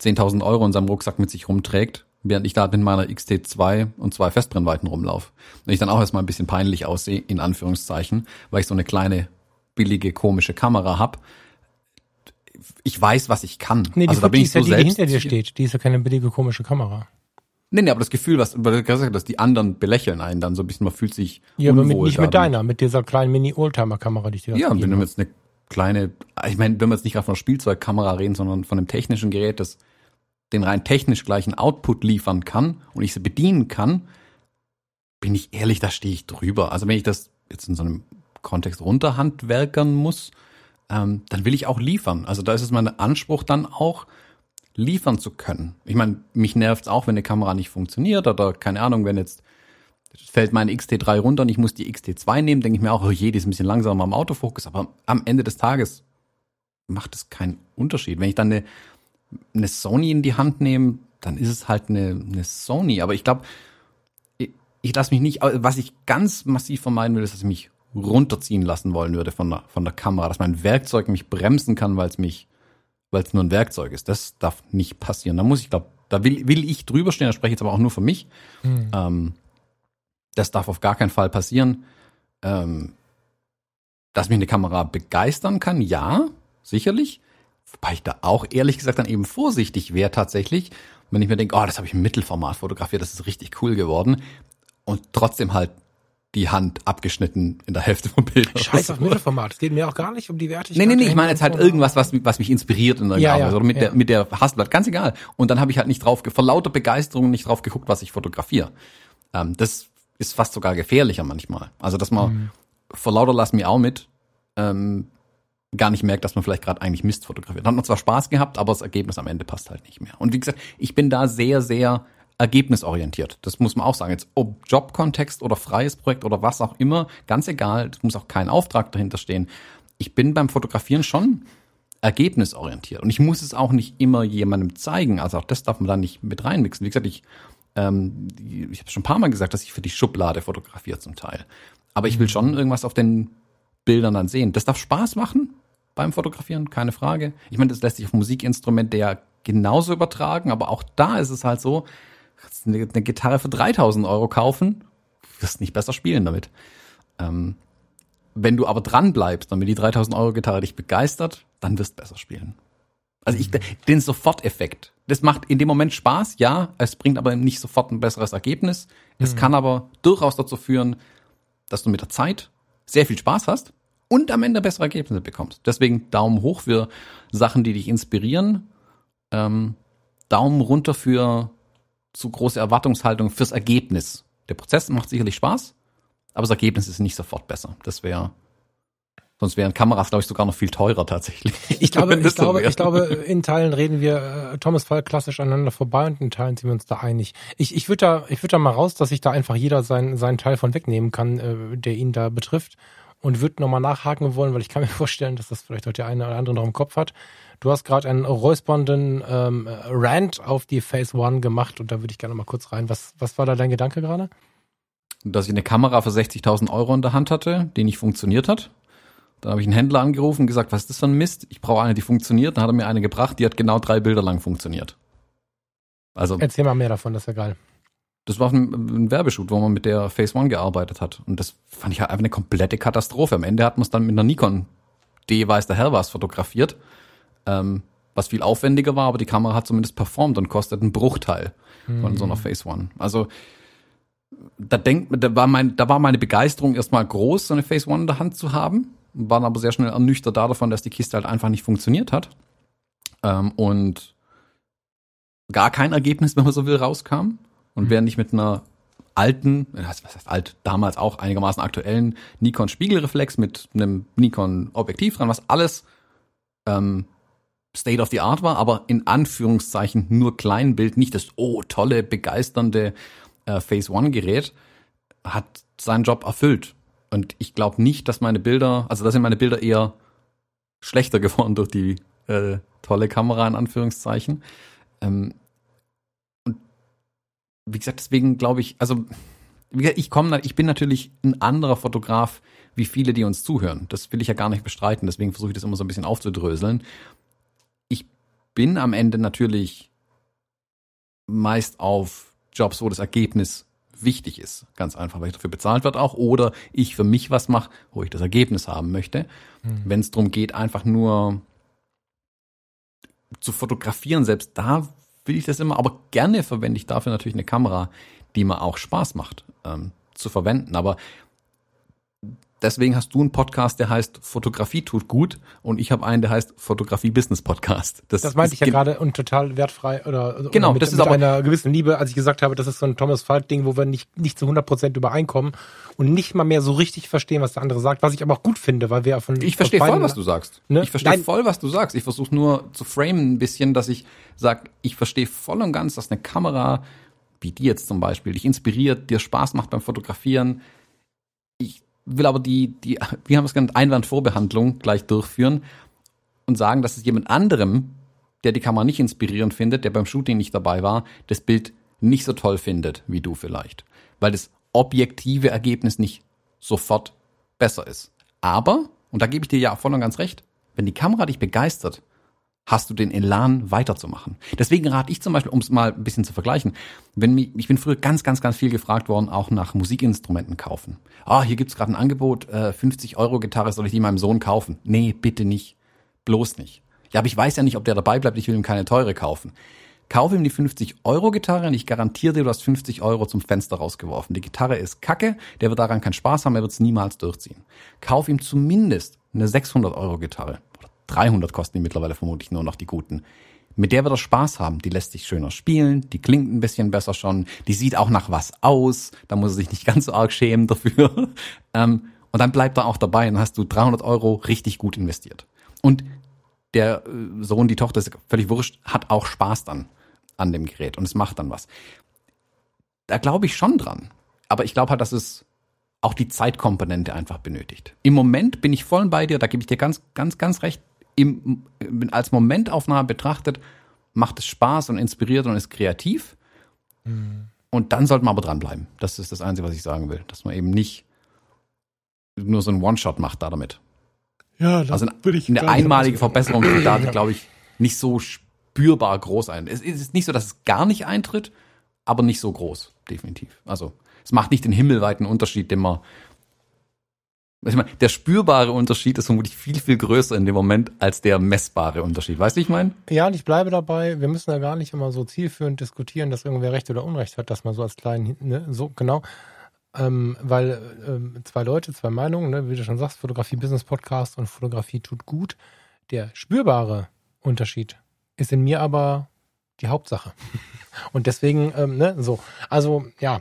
10.000 Euro in seinem Rucksack mit sich rumträgt, während ich da mit meiner XT2 und zwei Festbrennweiten rumlaufe. Und ich dann auch erstmal ein bisschen peinlich aussehe, in Anführungszeichen, weil ich so eine kleine, billige, komische Kamera hab. Ich weiß, was ich kann. Nee, die also, da bin ich ist so ja die, selbst, die hinter dir steht. Die ist ja keine billige, komische Kamera. Nee, nee, aber das Gefühl, was, dass die anderen belächeln einen dann so ein bisschen, man fühlt sich Ja, aber mit, nicht mit deiner, mit dieser kleinen Mini-Oldtimer-Kamera, die ich dir Ja, und wenn du jetzt eine kleine, ich meine, wenn wir jetzt nicht gerade von einer Spielzeugkamera reden, sondern von einem technischen Gerät, das den rein technisch gleichen Output liefern kann und ich sie bedienen kann, bin ich ehrlich, da stehe ich drüber. Also wenn ich das jetzt in so einem Kontext runterhandwerkern muss, ähm, dann will ich auch liefern. Also da ist es mein Anspruch dann auch, liefern zu können. Ich meine, mich nervt es auch, wenn eine Kamera nicht funktioniert oder keine Ahnung, wenn jetzt fällt meine XT3 runter und ich muss die XT2 nehmen, denke ich mir auch, oh je, die ist ein bisschen langsamer am Autofokus, aber am Ende des Tages macht es keinen Unterschied. Wenn ich dann eine, eine Sony in die Hand nehme, dann ist es halt eine, eine Sony. Aber ich glaube, ich, ich lasse mich nicht, was ich ganz massiv vermeiden will, ist, dass ich mich runterziehen lassen wollen würde von der, von der Kamera, dass mein Werkzeug mich bremsen kann, weil es mich, weil es nur ein Werkzeug ist. Das darf nicht passieren. Da muss ich, glaube, da will, will ich drüber stehen, da spreche ich jetzt aber auch nur für mich. Mhm. Ähm, das darf auf gar keinen Fall passieren. Ähm, dass mich eine Kamera begeistern kann, ja, sicherlich. Wobei ich da auch ehrlich gesagt dann eben vorsichtig wäre tatsächlich, wenn ich mir denke, oh, das habe ich im Mittelformat fotografiert, das ist richtig cool geworden. Und trotzdem halt die Hand abgeschnitten in der Hälfte vom Bild. Scheiß auf Mittelformat. Es geht mir auch gar nicht um die Wertigkeit. Nee, nee, nee, ich meine jetzt halt irgendwas, was, was mich inspiriert in der ja, ja, oder mit ja. der, mit der Hasselblatt, ganz egal. Und dann habe ich halt nicht drauf, vor lauter Begeisterung nicht drauf geguckt, was ich fotografiere. Ähm, das ist fast sogar gefährlicher manchmal. Also, dass man mhm. vor lauter lass mir auch mit, ähm, gar nicht merkt, dass man vielleicht gerade eigentlich Mist fotografiert. Hat man zwar Spaß gehabt, aber das Ergebnis am Ende passt halt nicht mehr. Und wie gesagt, ich bin da sehr, sehr ergebnisorientiert. Das muss man auch sagen. Jetzt ob Jobkontext oder freies Projekt oder was auch immer, ganz egal, es muss auch kein Auftrag dahinter stehen. Ich bin beim Fotografieren schon ergebnisorientiert und ich muss es auch nicht immer jemandem zeigen. Also auch das darf man da nicht mit reinmixen. Wie gesagt, ich ähm, ich habe schon ein paar Mal gesagt, dass ich für die Schublade fotografiere zum Teil. Aber ich will schon mhm. irgendwas auf den Bildern dann sehen. Das darf Spaß machen beim Fotografieren, keine Frage. Ich meine, das lässt sich auf Musikinstrumente ja genauso übertragen, aber auch da ist es halt so, eine, eine Gitarre für 3000 Euro kaufen, wirst nicht besser spielen damit. Ähm, wenn du aber dran bleibst und wenn die 3000 Euro Gitarre dich begeistert, dann wirst du besser spielen. Also ich, den Soforteffekt. Das macht in dem Moment Spaß, ja. Es bringt aber nicht sofort ein besseres Ergebnis. Es kann aber durchaus dazu führen, dass du mit der Zeit sehr viel Spaß hast und am Ende bessere Ergebnisse bekommst. Deswegen Daumen hoch für Sachen, die dich inspirieren. Ähm, Daumen runter für zu große Erwartungshaltung fürs Ergebnis. Der Prozess macht sicherlich Spaß, aber das Ergebnis ist nicht sofort besser. Das wäre Sonst wären Kameras, glaube ich, sogar noch viel teurer tatsächlich. Ich glaube, ich glaube, so ich glaube, in Teilen reden wir äh, Thomas Fall klassisch aneinander vorbei und in Teilen sind wir uns da einig. Ich, ich würde da, ich würde da mal raus, dass sich da einfach jeder seinen seinen Teil von wegnehmen kann, äh, der ihn da betrifft und würde nochmal nachhaken wollen, weil ich kann mir vorstellen, dass das vielleicht auch der eine oder andere noch im Kopf hat. Du hast gerade einen räuspernden ähm, Rant auf die Phase One gemacht und da würde ich gerne mal kurz rein. Was, was war da dein Gedanke gerade? Dass ich eine Kamera für 60.000 Euro in der Hand hatte, die nicht funktioniert hat dann habe ich einen Händler angerufen und gesagt, was ist das für ein Mist? Ich brauche eine, die funktioniert. Dann hat er mir eine gebracht, die hat genau drei Bilder lang funktioniert. Also Erzähl mal mehr davon, das ist ja geil. Das war ein, Werbeshoot, wo man mit der Phase One gearbeitet hat. Und das fand ich halt einfach eine komplette Katastrophe. Am Ende hat man es dann mit einer Nikon D weiß der Herr was fotografiert, ähm, was viel aufwendiger war, aber die Kamera hat zumindest performt und kostet einen Bruchteil mhm. von so einer Phase One. Also da denkt, da war mein, da war meine Begeisterung erstmal groß, so eine Phase One in der Hand zu haben waren aber sehr schnell ernüchtert davon, dass die Kiste halt einfach nicht funktioniert hat. Ähm, und gar kein Ergebnis, wenn man so will, rauskam. Und wer nicht mit einer alten, was heißt alt, damals auch einigermaßen aktuellen Nikon Spiegelreflex mit einem Nikon Objektiv dran, was alles ähm, State of the Art war, aber in Anführungszeichen nur Kleinbild, nicht das oh tolle, begeisternde äh, Phase One Gerät, hat seinen Job erfüllt. Und ich glaube nicht, dass meine Bilder, also da sind meine Bilder eher schlechter geworden durch die äh, tolle Kamera in Anführungszeichen. Ähm, wie gesagt, deswegen glaube ich, also wie gesagt, ich komme, ich bin natürlich ein anderer Fotograf wie viele, die uns zuhören. Das will ich ja gar nicht bestreiten. Deswegen versuche ich das immer so ein bisschen aufzudröseln. Ich bin am Ende natürlich meist auf Jobs, wo das Ergebnis wichtig ist. Ganz einfach, weil ich dafür bezahlt wird auch. Oder ich für mich was mache, wo ich das Ergebnis haben möchte. Mhm. Wenn es darum geht, einfach nur zu fotografieren, selbst da will ich das immer, aber gerne verwende ich dafür natürlich eine Kamera, die mir auch Spaß macht ähm, zu verwenden. Aber deswegen hast du einen Podcast, der heißt Fotografie tut gut und ich habe einen, der heißt Fotografie Business Podcast. Das, das meinte ich ja gerade und total wertfrei oder, genau, oder mit, das ist mit aber einer gewissen Liebe, als ich gesagt habe, das ist so ein Thomas Falk Ding, wo wir nicht nicht zu 100 Prozent übereinkommen und nicht mal mehr so richtig verstehen, was der andere sagt, was ich aber auch gut finde, weil wir von ich verstehe voll, was du sagst. Ne? Ich verstehe voll, was du sagst. Ich versuche nur zu framen ein bisschen, dass ich sag, ich verstehe voll und ganz, dass eine Kamera wie die jetzt zum Beispiel dich inspiriert, dir Spaß macht beim Fotografieren. Will aber die, die, wie haben wir es genannt, Einwandvorbehandlung gleich durchführen und sagen, dass es jemand anderem, der die Kamera nicht inspirierend findet, der beim Shooting nicht dabei war, das Bild nicht so toll findet wie du vielleicht. Weil das objektive Ergebnis nicht sofort besser ist. Aber, und da gebe ich dir ja voll und ganz recht, wenn die Kamera dich begeistert, hast du den Elan weiterzumachen. Deswegen rate ich zum Beispiel, um es mal ein bisschen zu vergleichen, wenn mich, ich bin früher ganz, ganz, ganz viel gefragt worden, auch nach Musikinstrumenten kaufen. Ah, hier gibt's gerade ein Angebot, äh, 50 Euro Gitarre, soll ich die meinem Sohn kaufen? Nee, bitte nicht. Bloß nicht. Ja, aber ich weiß ja nicht, ob der dabei bleibt, ich will ihm keine teure kaufen. Kauf ihm die 50 Euro Gitarre und ich garantiere dir, du hast 50 Euro zum Fenster rausgeworfen. Die Gitarre ist kacke, der wird daran keinen Spaß haben, er wird es niemals durchziehen. Kauf ihm zumindest eine 600 Euro Gitarre 300 kosten die mittlerweile vermutlich nur noch die guten. Mit der wird er Spaß haben. Die lässt sich schöner spielen, die klingt ein bisschen besser schon, die sieht auch nach was aus, da muss er sich nicht ganz so arg schämen dafür. ähm, und dann bleibt er auch dabei und hast du 300 Euro richtig gut investiert. Und der äh, Sohn, die Tochter, ist völlig wurscht, hat auch Spaß dann an dem Gerät und es macht dann was. Da glaube ich schon dran. Aber ich glaube halt, dass es auch die Zeitkomponente einfach benötigt. Im Moment bin ich voll bei dir, da gebe ich dir ganz, ganz, ganz recht im, als Momentaufnahme betrachtet, macht es Spaß und inspiriert und ist kreativ. Mhm. Und dann sollte man aber dranbleiben. Das ist das Einzige, was ich sagen will. Dass man eben nicht nur so einen One-Shot macht da damit. Ja, das also eine, eine einmalige Verbesserung tritt da, glaube ich, nicht so spürbar groß ein. Es ist nicht so, dass es gar nicht eintritt, aber nicht so groß, definitiv. Also es macht nicht den himmelweiten Unterschied, den man Ich meine, der spürbare Unterschied ist vermutlich viel, viel größer in dem Moment als der messbare Unterschied. Weißt du, ich meine? Ja, und ich bleibe dabei, wir müssen da gar nicht immer so zielführend diskutieren, dass irgendwer Recht oder Unrecht hat, dass man so als kleinen, ne, so genau. Ähm, weil ähm, zwei Leute, zwei Meinungen, ne, wie du schon sagst, Fotografie Business Podcast und Fotografie tut gut. Der spürbare Unterschied ist in mir aber die Hauptsache. und deswegen, ähm, ne, so. Also, ja.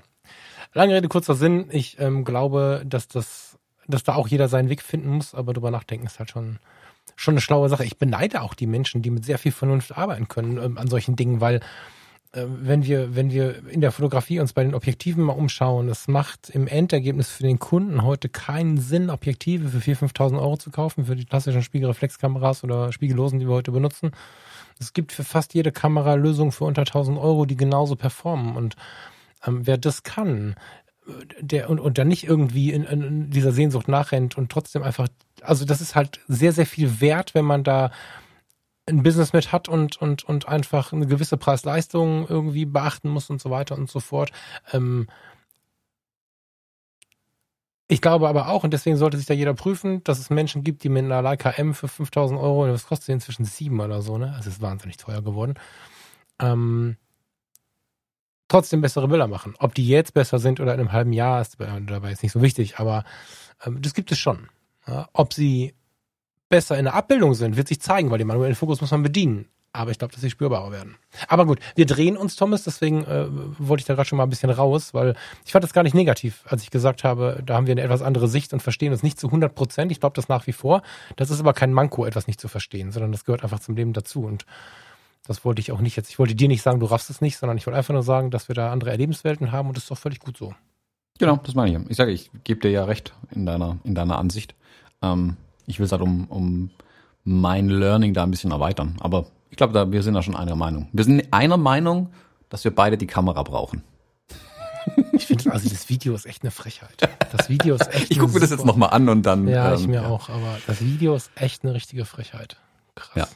Lange Rede, kurzer Sinn. Ich ähm, glaube, dass das dass da auch jeder seinen Weg finden muss, aber drüber nachdenken ist halt schon, schon eine schlaue Sache. Ich beneide auch die Menschen, die mit sehr viel Vernunft arbeiten können ähm, an solchen Dingen, weil äh, wenn wir, wenn wir in der Fotografie uns bei den Objektiven mal umschauen, es macht im Endergebnis für den Kunden heute keinen Sinn, Objektive für 4.000, 5.000 Euro zu kaufen, für die klassischen Spiegelreflexkameras oder Spiegellosen, die wir heute benutzen. Es gibt für fast jede Kamera Lösungen für unter 1.000 Euro, die genauso performen und ähm, wer das kann, der und, und dann nicht irgendwie in, in dieser Sehnsucht nachrennt und trotzdem einfach, also das ist halt sehr, sehr viel wert, wenn man da ein Business mit hat und, und, und einfach eine gewisse Preis-Leistung irgendwie beachten muss und so weiter und so fort. Ähm ich glaube aber auch, und deswegen sollte sich da jeder prüfen, dass es Menschen gibt, die mit einer Leica M für 5000 Euro, das kostet inzwischen sieben oder so, ne? Also ist wahnsinnig teuer geworden. Ähm trotzdem bessere Bilder machen. Ob die jetzt besser sind oder in einem halben Jahr, ist dabei jetzt nicht so wichtig, aber ähm, das gibt es schon. Ja, ob sie besser in der Abbildung sind, wird sich zeigen, weil den manuellen Fokus muss man bedienen. Aber ich glaube, dass sie spürbarer werden. Aber gut, wir drehen uns, Thomas, deswegen äh, wollte ich da gerade schon mal ein bisschen raus, weil ich fand das gar nicht negativ, als ich gesagt habe, da haben wir eine etwas andere Sicht und verstehen uns nicht zu 100 Prozent. Ich glaube das nach wie vor. Das ist aber kein Manko, etwas nicht zu verstehen, sondern das gehört einfach zum Leben dazu. Und das wollte ich auch nicht jetzt. Ich wollte dir nicht sagen, du raffst es nicht, sondern ich wollte einfach nur sagen, dass wir da andere Erlebenswelten haben und das ist doch völlig gut so. Genau, das meine ich. Ich sage, ich gebe dir ja recht in deiner, in deiner Ansicht. Ähm, ich will es halt um, um mein Learning da ein bisschen erweitern. Aber ich glaube, da, wir sind da schon einer Meinung. Wir sind einer Meinung, dass wir beide die Kamera brauchen. Ich finde, also das Video ist echt eine Frechheit. Das Video ist echt. ich gucke mir das jetzt nochmal an und dann. Ja, ich ähm, mir ja. auch, aber das Video ist echt eine richtige Frechheit. Krass. Ja.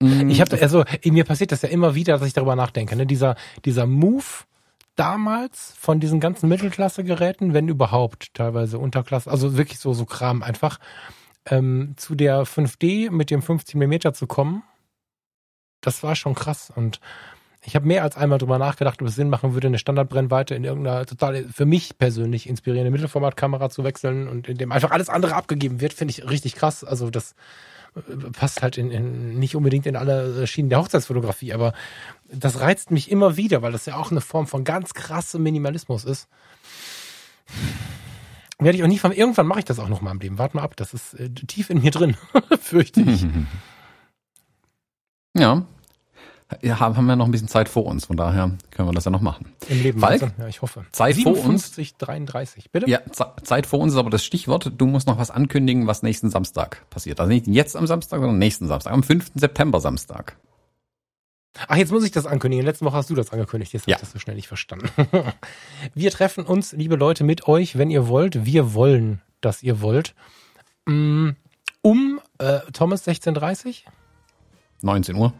Mhm. Ich habe also mir passiert das ja immer wieder, dass ich darüber nachdenke. Ne? Dieser dieser Move damals von diesen ganzen Mittelklasse-Geräten, wenn überhaupt, teilweise Unterklasse, also wirklich so so Kram einfach ähm, zu der 5D mit dem 15 mm zu kommen. Das war schon krass und ich habe mehr als einmal drüber nachgedacht, ob es Sinn machen würde, eine Standardbrennweite in irgendeiner total für mich persönlich inspirierende Mittelformatkamera zu wechseln und in dem einfach alles andere abgegeben wird, finde ich richtig krass. Also das passt halt in, in, nicht unbedingt in alle Schienen der Hochzeitsfotografie, aber das reizt mich immer wieder, weil das ja auch eine Form von ganz krassem Minimalismus ist. Werde ich auch nie von, irgendwann mache ich das auch noch mal im Leben. Warte mal ab, das ist äh, tief in mir drin, fürchte ich. Ja, ja, haben wir noch ein bisschen Zeit vor uns, von daher können wir das ja noch machen. Im Leben, Falk, also, ja, ich hoffe. Zeit 57, vor uns. 33, bitte? Ja, Zeit vor uns ist aber das Stichwort. Du musst noch was ankündigen, was nächsten Samstag passiert. Also nicht jetzt am Samstag, sondern nächsten Samstag, am 5. September Samstag. Ach, jetzt muss ich das ankündigen. Letzte Woche hast du das angekündigt. Jetzt ja. habe ich das so schnell nicht verstanden. wir treffen uns, liebe Leute, mit euch, wenn ihr wollt. Wir wollen, dass ihr wollt. Mm, um äh, Thomas 16.30 19 Uhr.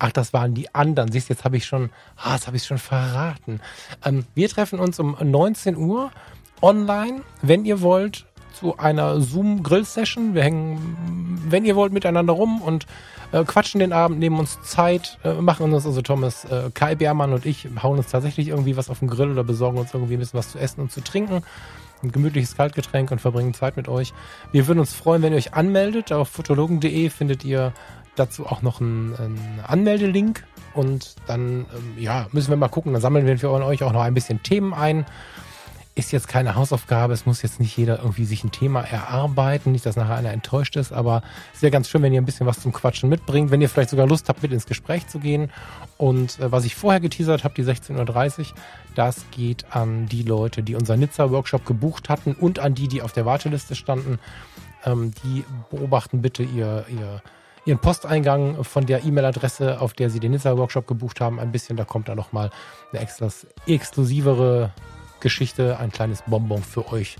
Ach, das waren die anderen. Siehst, jetzt habe ich schon, ah, das habe ich schon verraten. Ähm, wir treffen uns um 19 Uhr online, wenn ihr wollt, zu einer Zoom-Grill-Session. Wir hängen, wenn ihr wollt, miteinander rum und äh, quatschen den Abend, nehmen uns Zeit, äh, machen uns, also Thomas, äh, Kai Beermann und ich hauen uns tatsächlich irgendwie was auf den Grill oder besorgen uns irgendwie ein bisschen was zu essen und zu trinken. Ein gemütliches Kaltgetränk und verbringen Zeit mit euch. Wir würden uns freuen, wenn ihr euch anmeldet. Auf fotologen.de findet ihr dazu auch noch einen, einen Anmeldelink und dann ähm, ja, müssen wir mal gucken. Dann sammeln wir für euch auch noch ein bisschen Themen ein. Ist jetzt keine Hausaufgabe, es muss jetzt nicht jeder irgendwie sich ein Thema erarbeiten, nicht, dass nachher einer enttäuscht ist, aber es wäre ganz schön, wenn ihr ein bisschen was zum Quatschen mitbringt, wenn ihr vielleicht sogar Lust habt, mit ins Gespräch zu gehen. Und äh, was ich vorher geteasert habe, die 16.30 Uhr, das geht an die Leute, die unser Nizza-Workshop gebucht hatten und an die, die auf der Warteliste standen. Ähm, die beobachten bitte ihr, ihr Ihren Posteingang von der E-Mail-Adresse, auf der Sie den Nizza-Workshop gebucht haben, ein bisschen. Da kommt da nochmal eine extras, exklusivere Geschichte, ein kleines Bonbon für euch.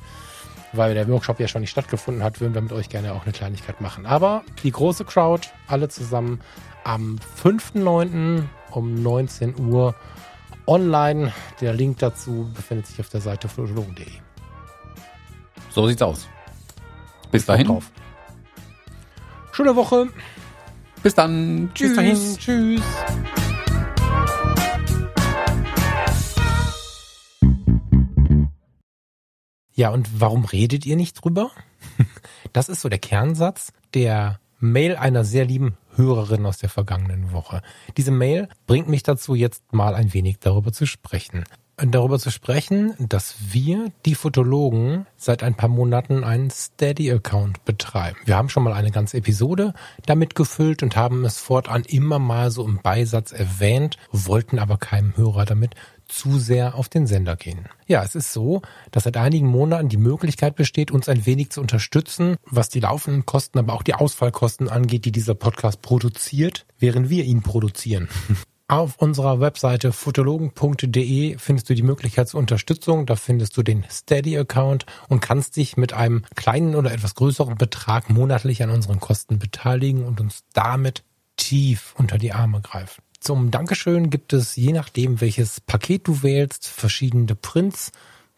Weil der Workshop ja schon nicht stattgefunden hat, würden wir mit euch gerne auch eine Kleinigkeit machen. Aber die große Crowd, alle zusammen am 5.9. um 19 Uhr online. Der Link dazu befindet sich auf der Seite fotologen.de. So sieht's aus. Bis dahin. Drauf. Schöne Woche. Bis dann. Tschüss. Bis dahin. Tschüss. Ja, und warum redet ihr nicht drüber? Das ist so der Kernsatz der Mail einer sehr lieben Hörerin aus der vergangenen Woche. Diese Mail bringt mich dazu, jetzt mal ein wenig darüber zu sprechen darüber zu sprechen, dass wir, die Fotologen, seit ein paar Monaten einen Steady-Account betreiben. Wir haben schon mal eine ganze Episode damit gefüllt und haben es fortan immer mal so im Beisatz erwähnt, wollten aber keinem Hörer damit zu sehr auf den Sender gehen. Ja, es ist so, dass seit einigen Monaten die Möglichkeit besteht, uns ein wenig zu unterstützen, was die laufenden Kosten, aber auch die Ausfallkosten angeht, die dieser Podcast produziert, während wir ihn produzieren. Auf unserer Webseite fotologen.de findest du die Möglichkeit zur Unterstützung. Da findest du den Steady-Account und kannst dich mit einem kleinen oder etwas größeren Betrag monatlich an unseren Kosten beteiligen und uns damit tief unter die Arme greifen. Zum Dankeschön gibt es, je nachdem welches Paket du wählst, verschiedene Prints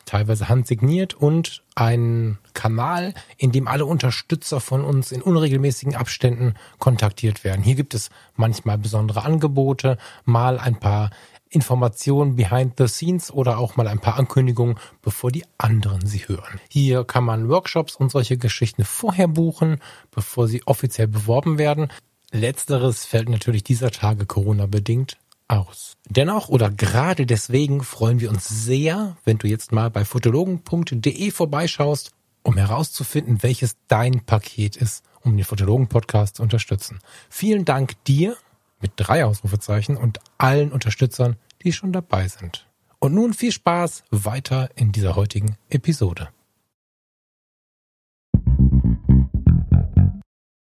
teilweise handsigniert und ein Kanal, in dem alle Unterstützer von uns in unregelmäßigen Abständen kontaktiert werden. Hier gibt es manchmal besondere Angebote, mal ein paar Informationen behind the scenes oder auch mal ein paar Ankündigungen, bevor die anderen sie hören. Hier kann man Workshops und solche Geschichten vorher buchen, bevor sie offiziell beworben werden. Letzteres fällt natürlich dieser Tage Corona bedingt aus. Dennoch oder gerade deswegen freuen wir uns sehr, wenn du jetzt mal bei fotologen.de vorbeischaust, um herauszufinden, welches dein Paket ist, um den Fotologen-Podcast zu unterstützen. Vielen Dank dir mit drei Ausrufezeichen und allen Unterstützern, die schon dabei sind. Und nun viel Spaß weiter in dieser heutigen Episode.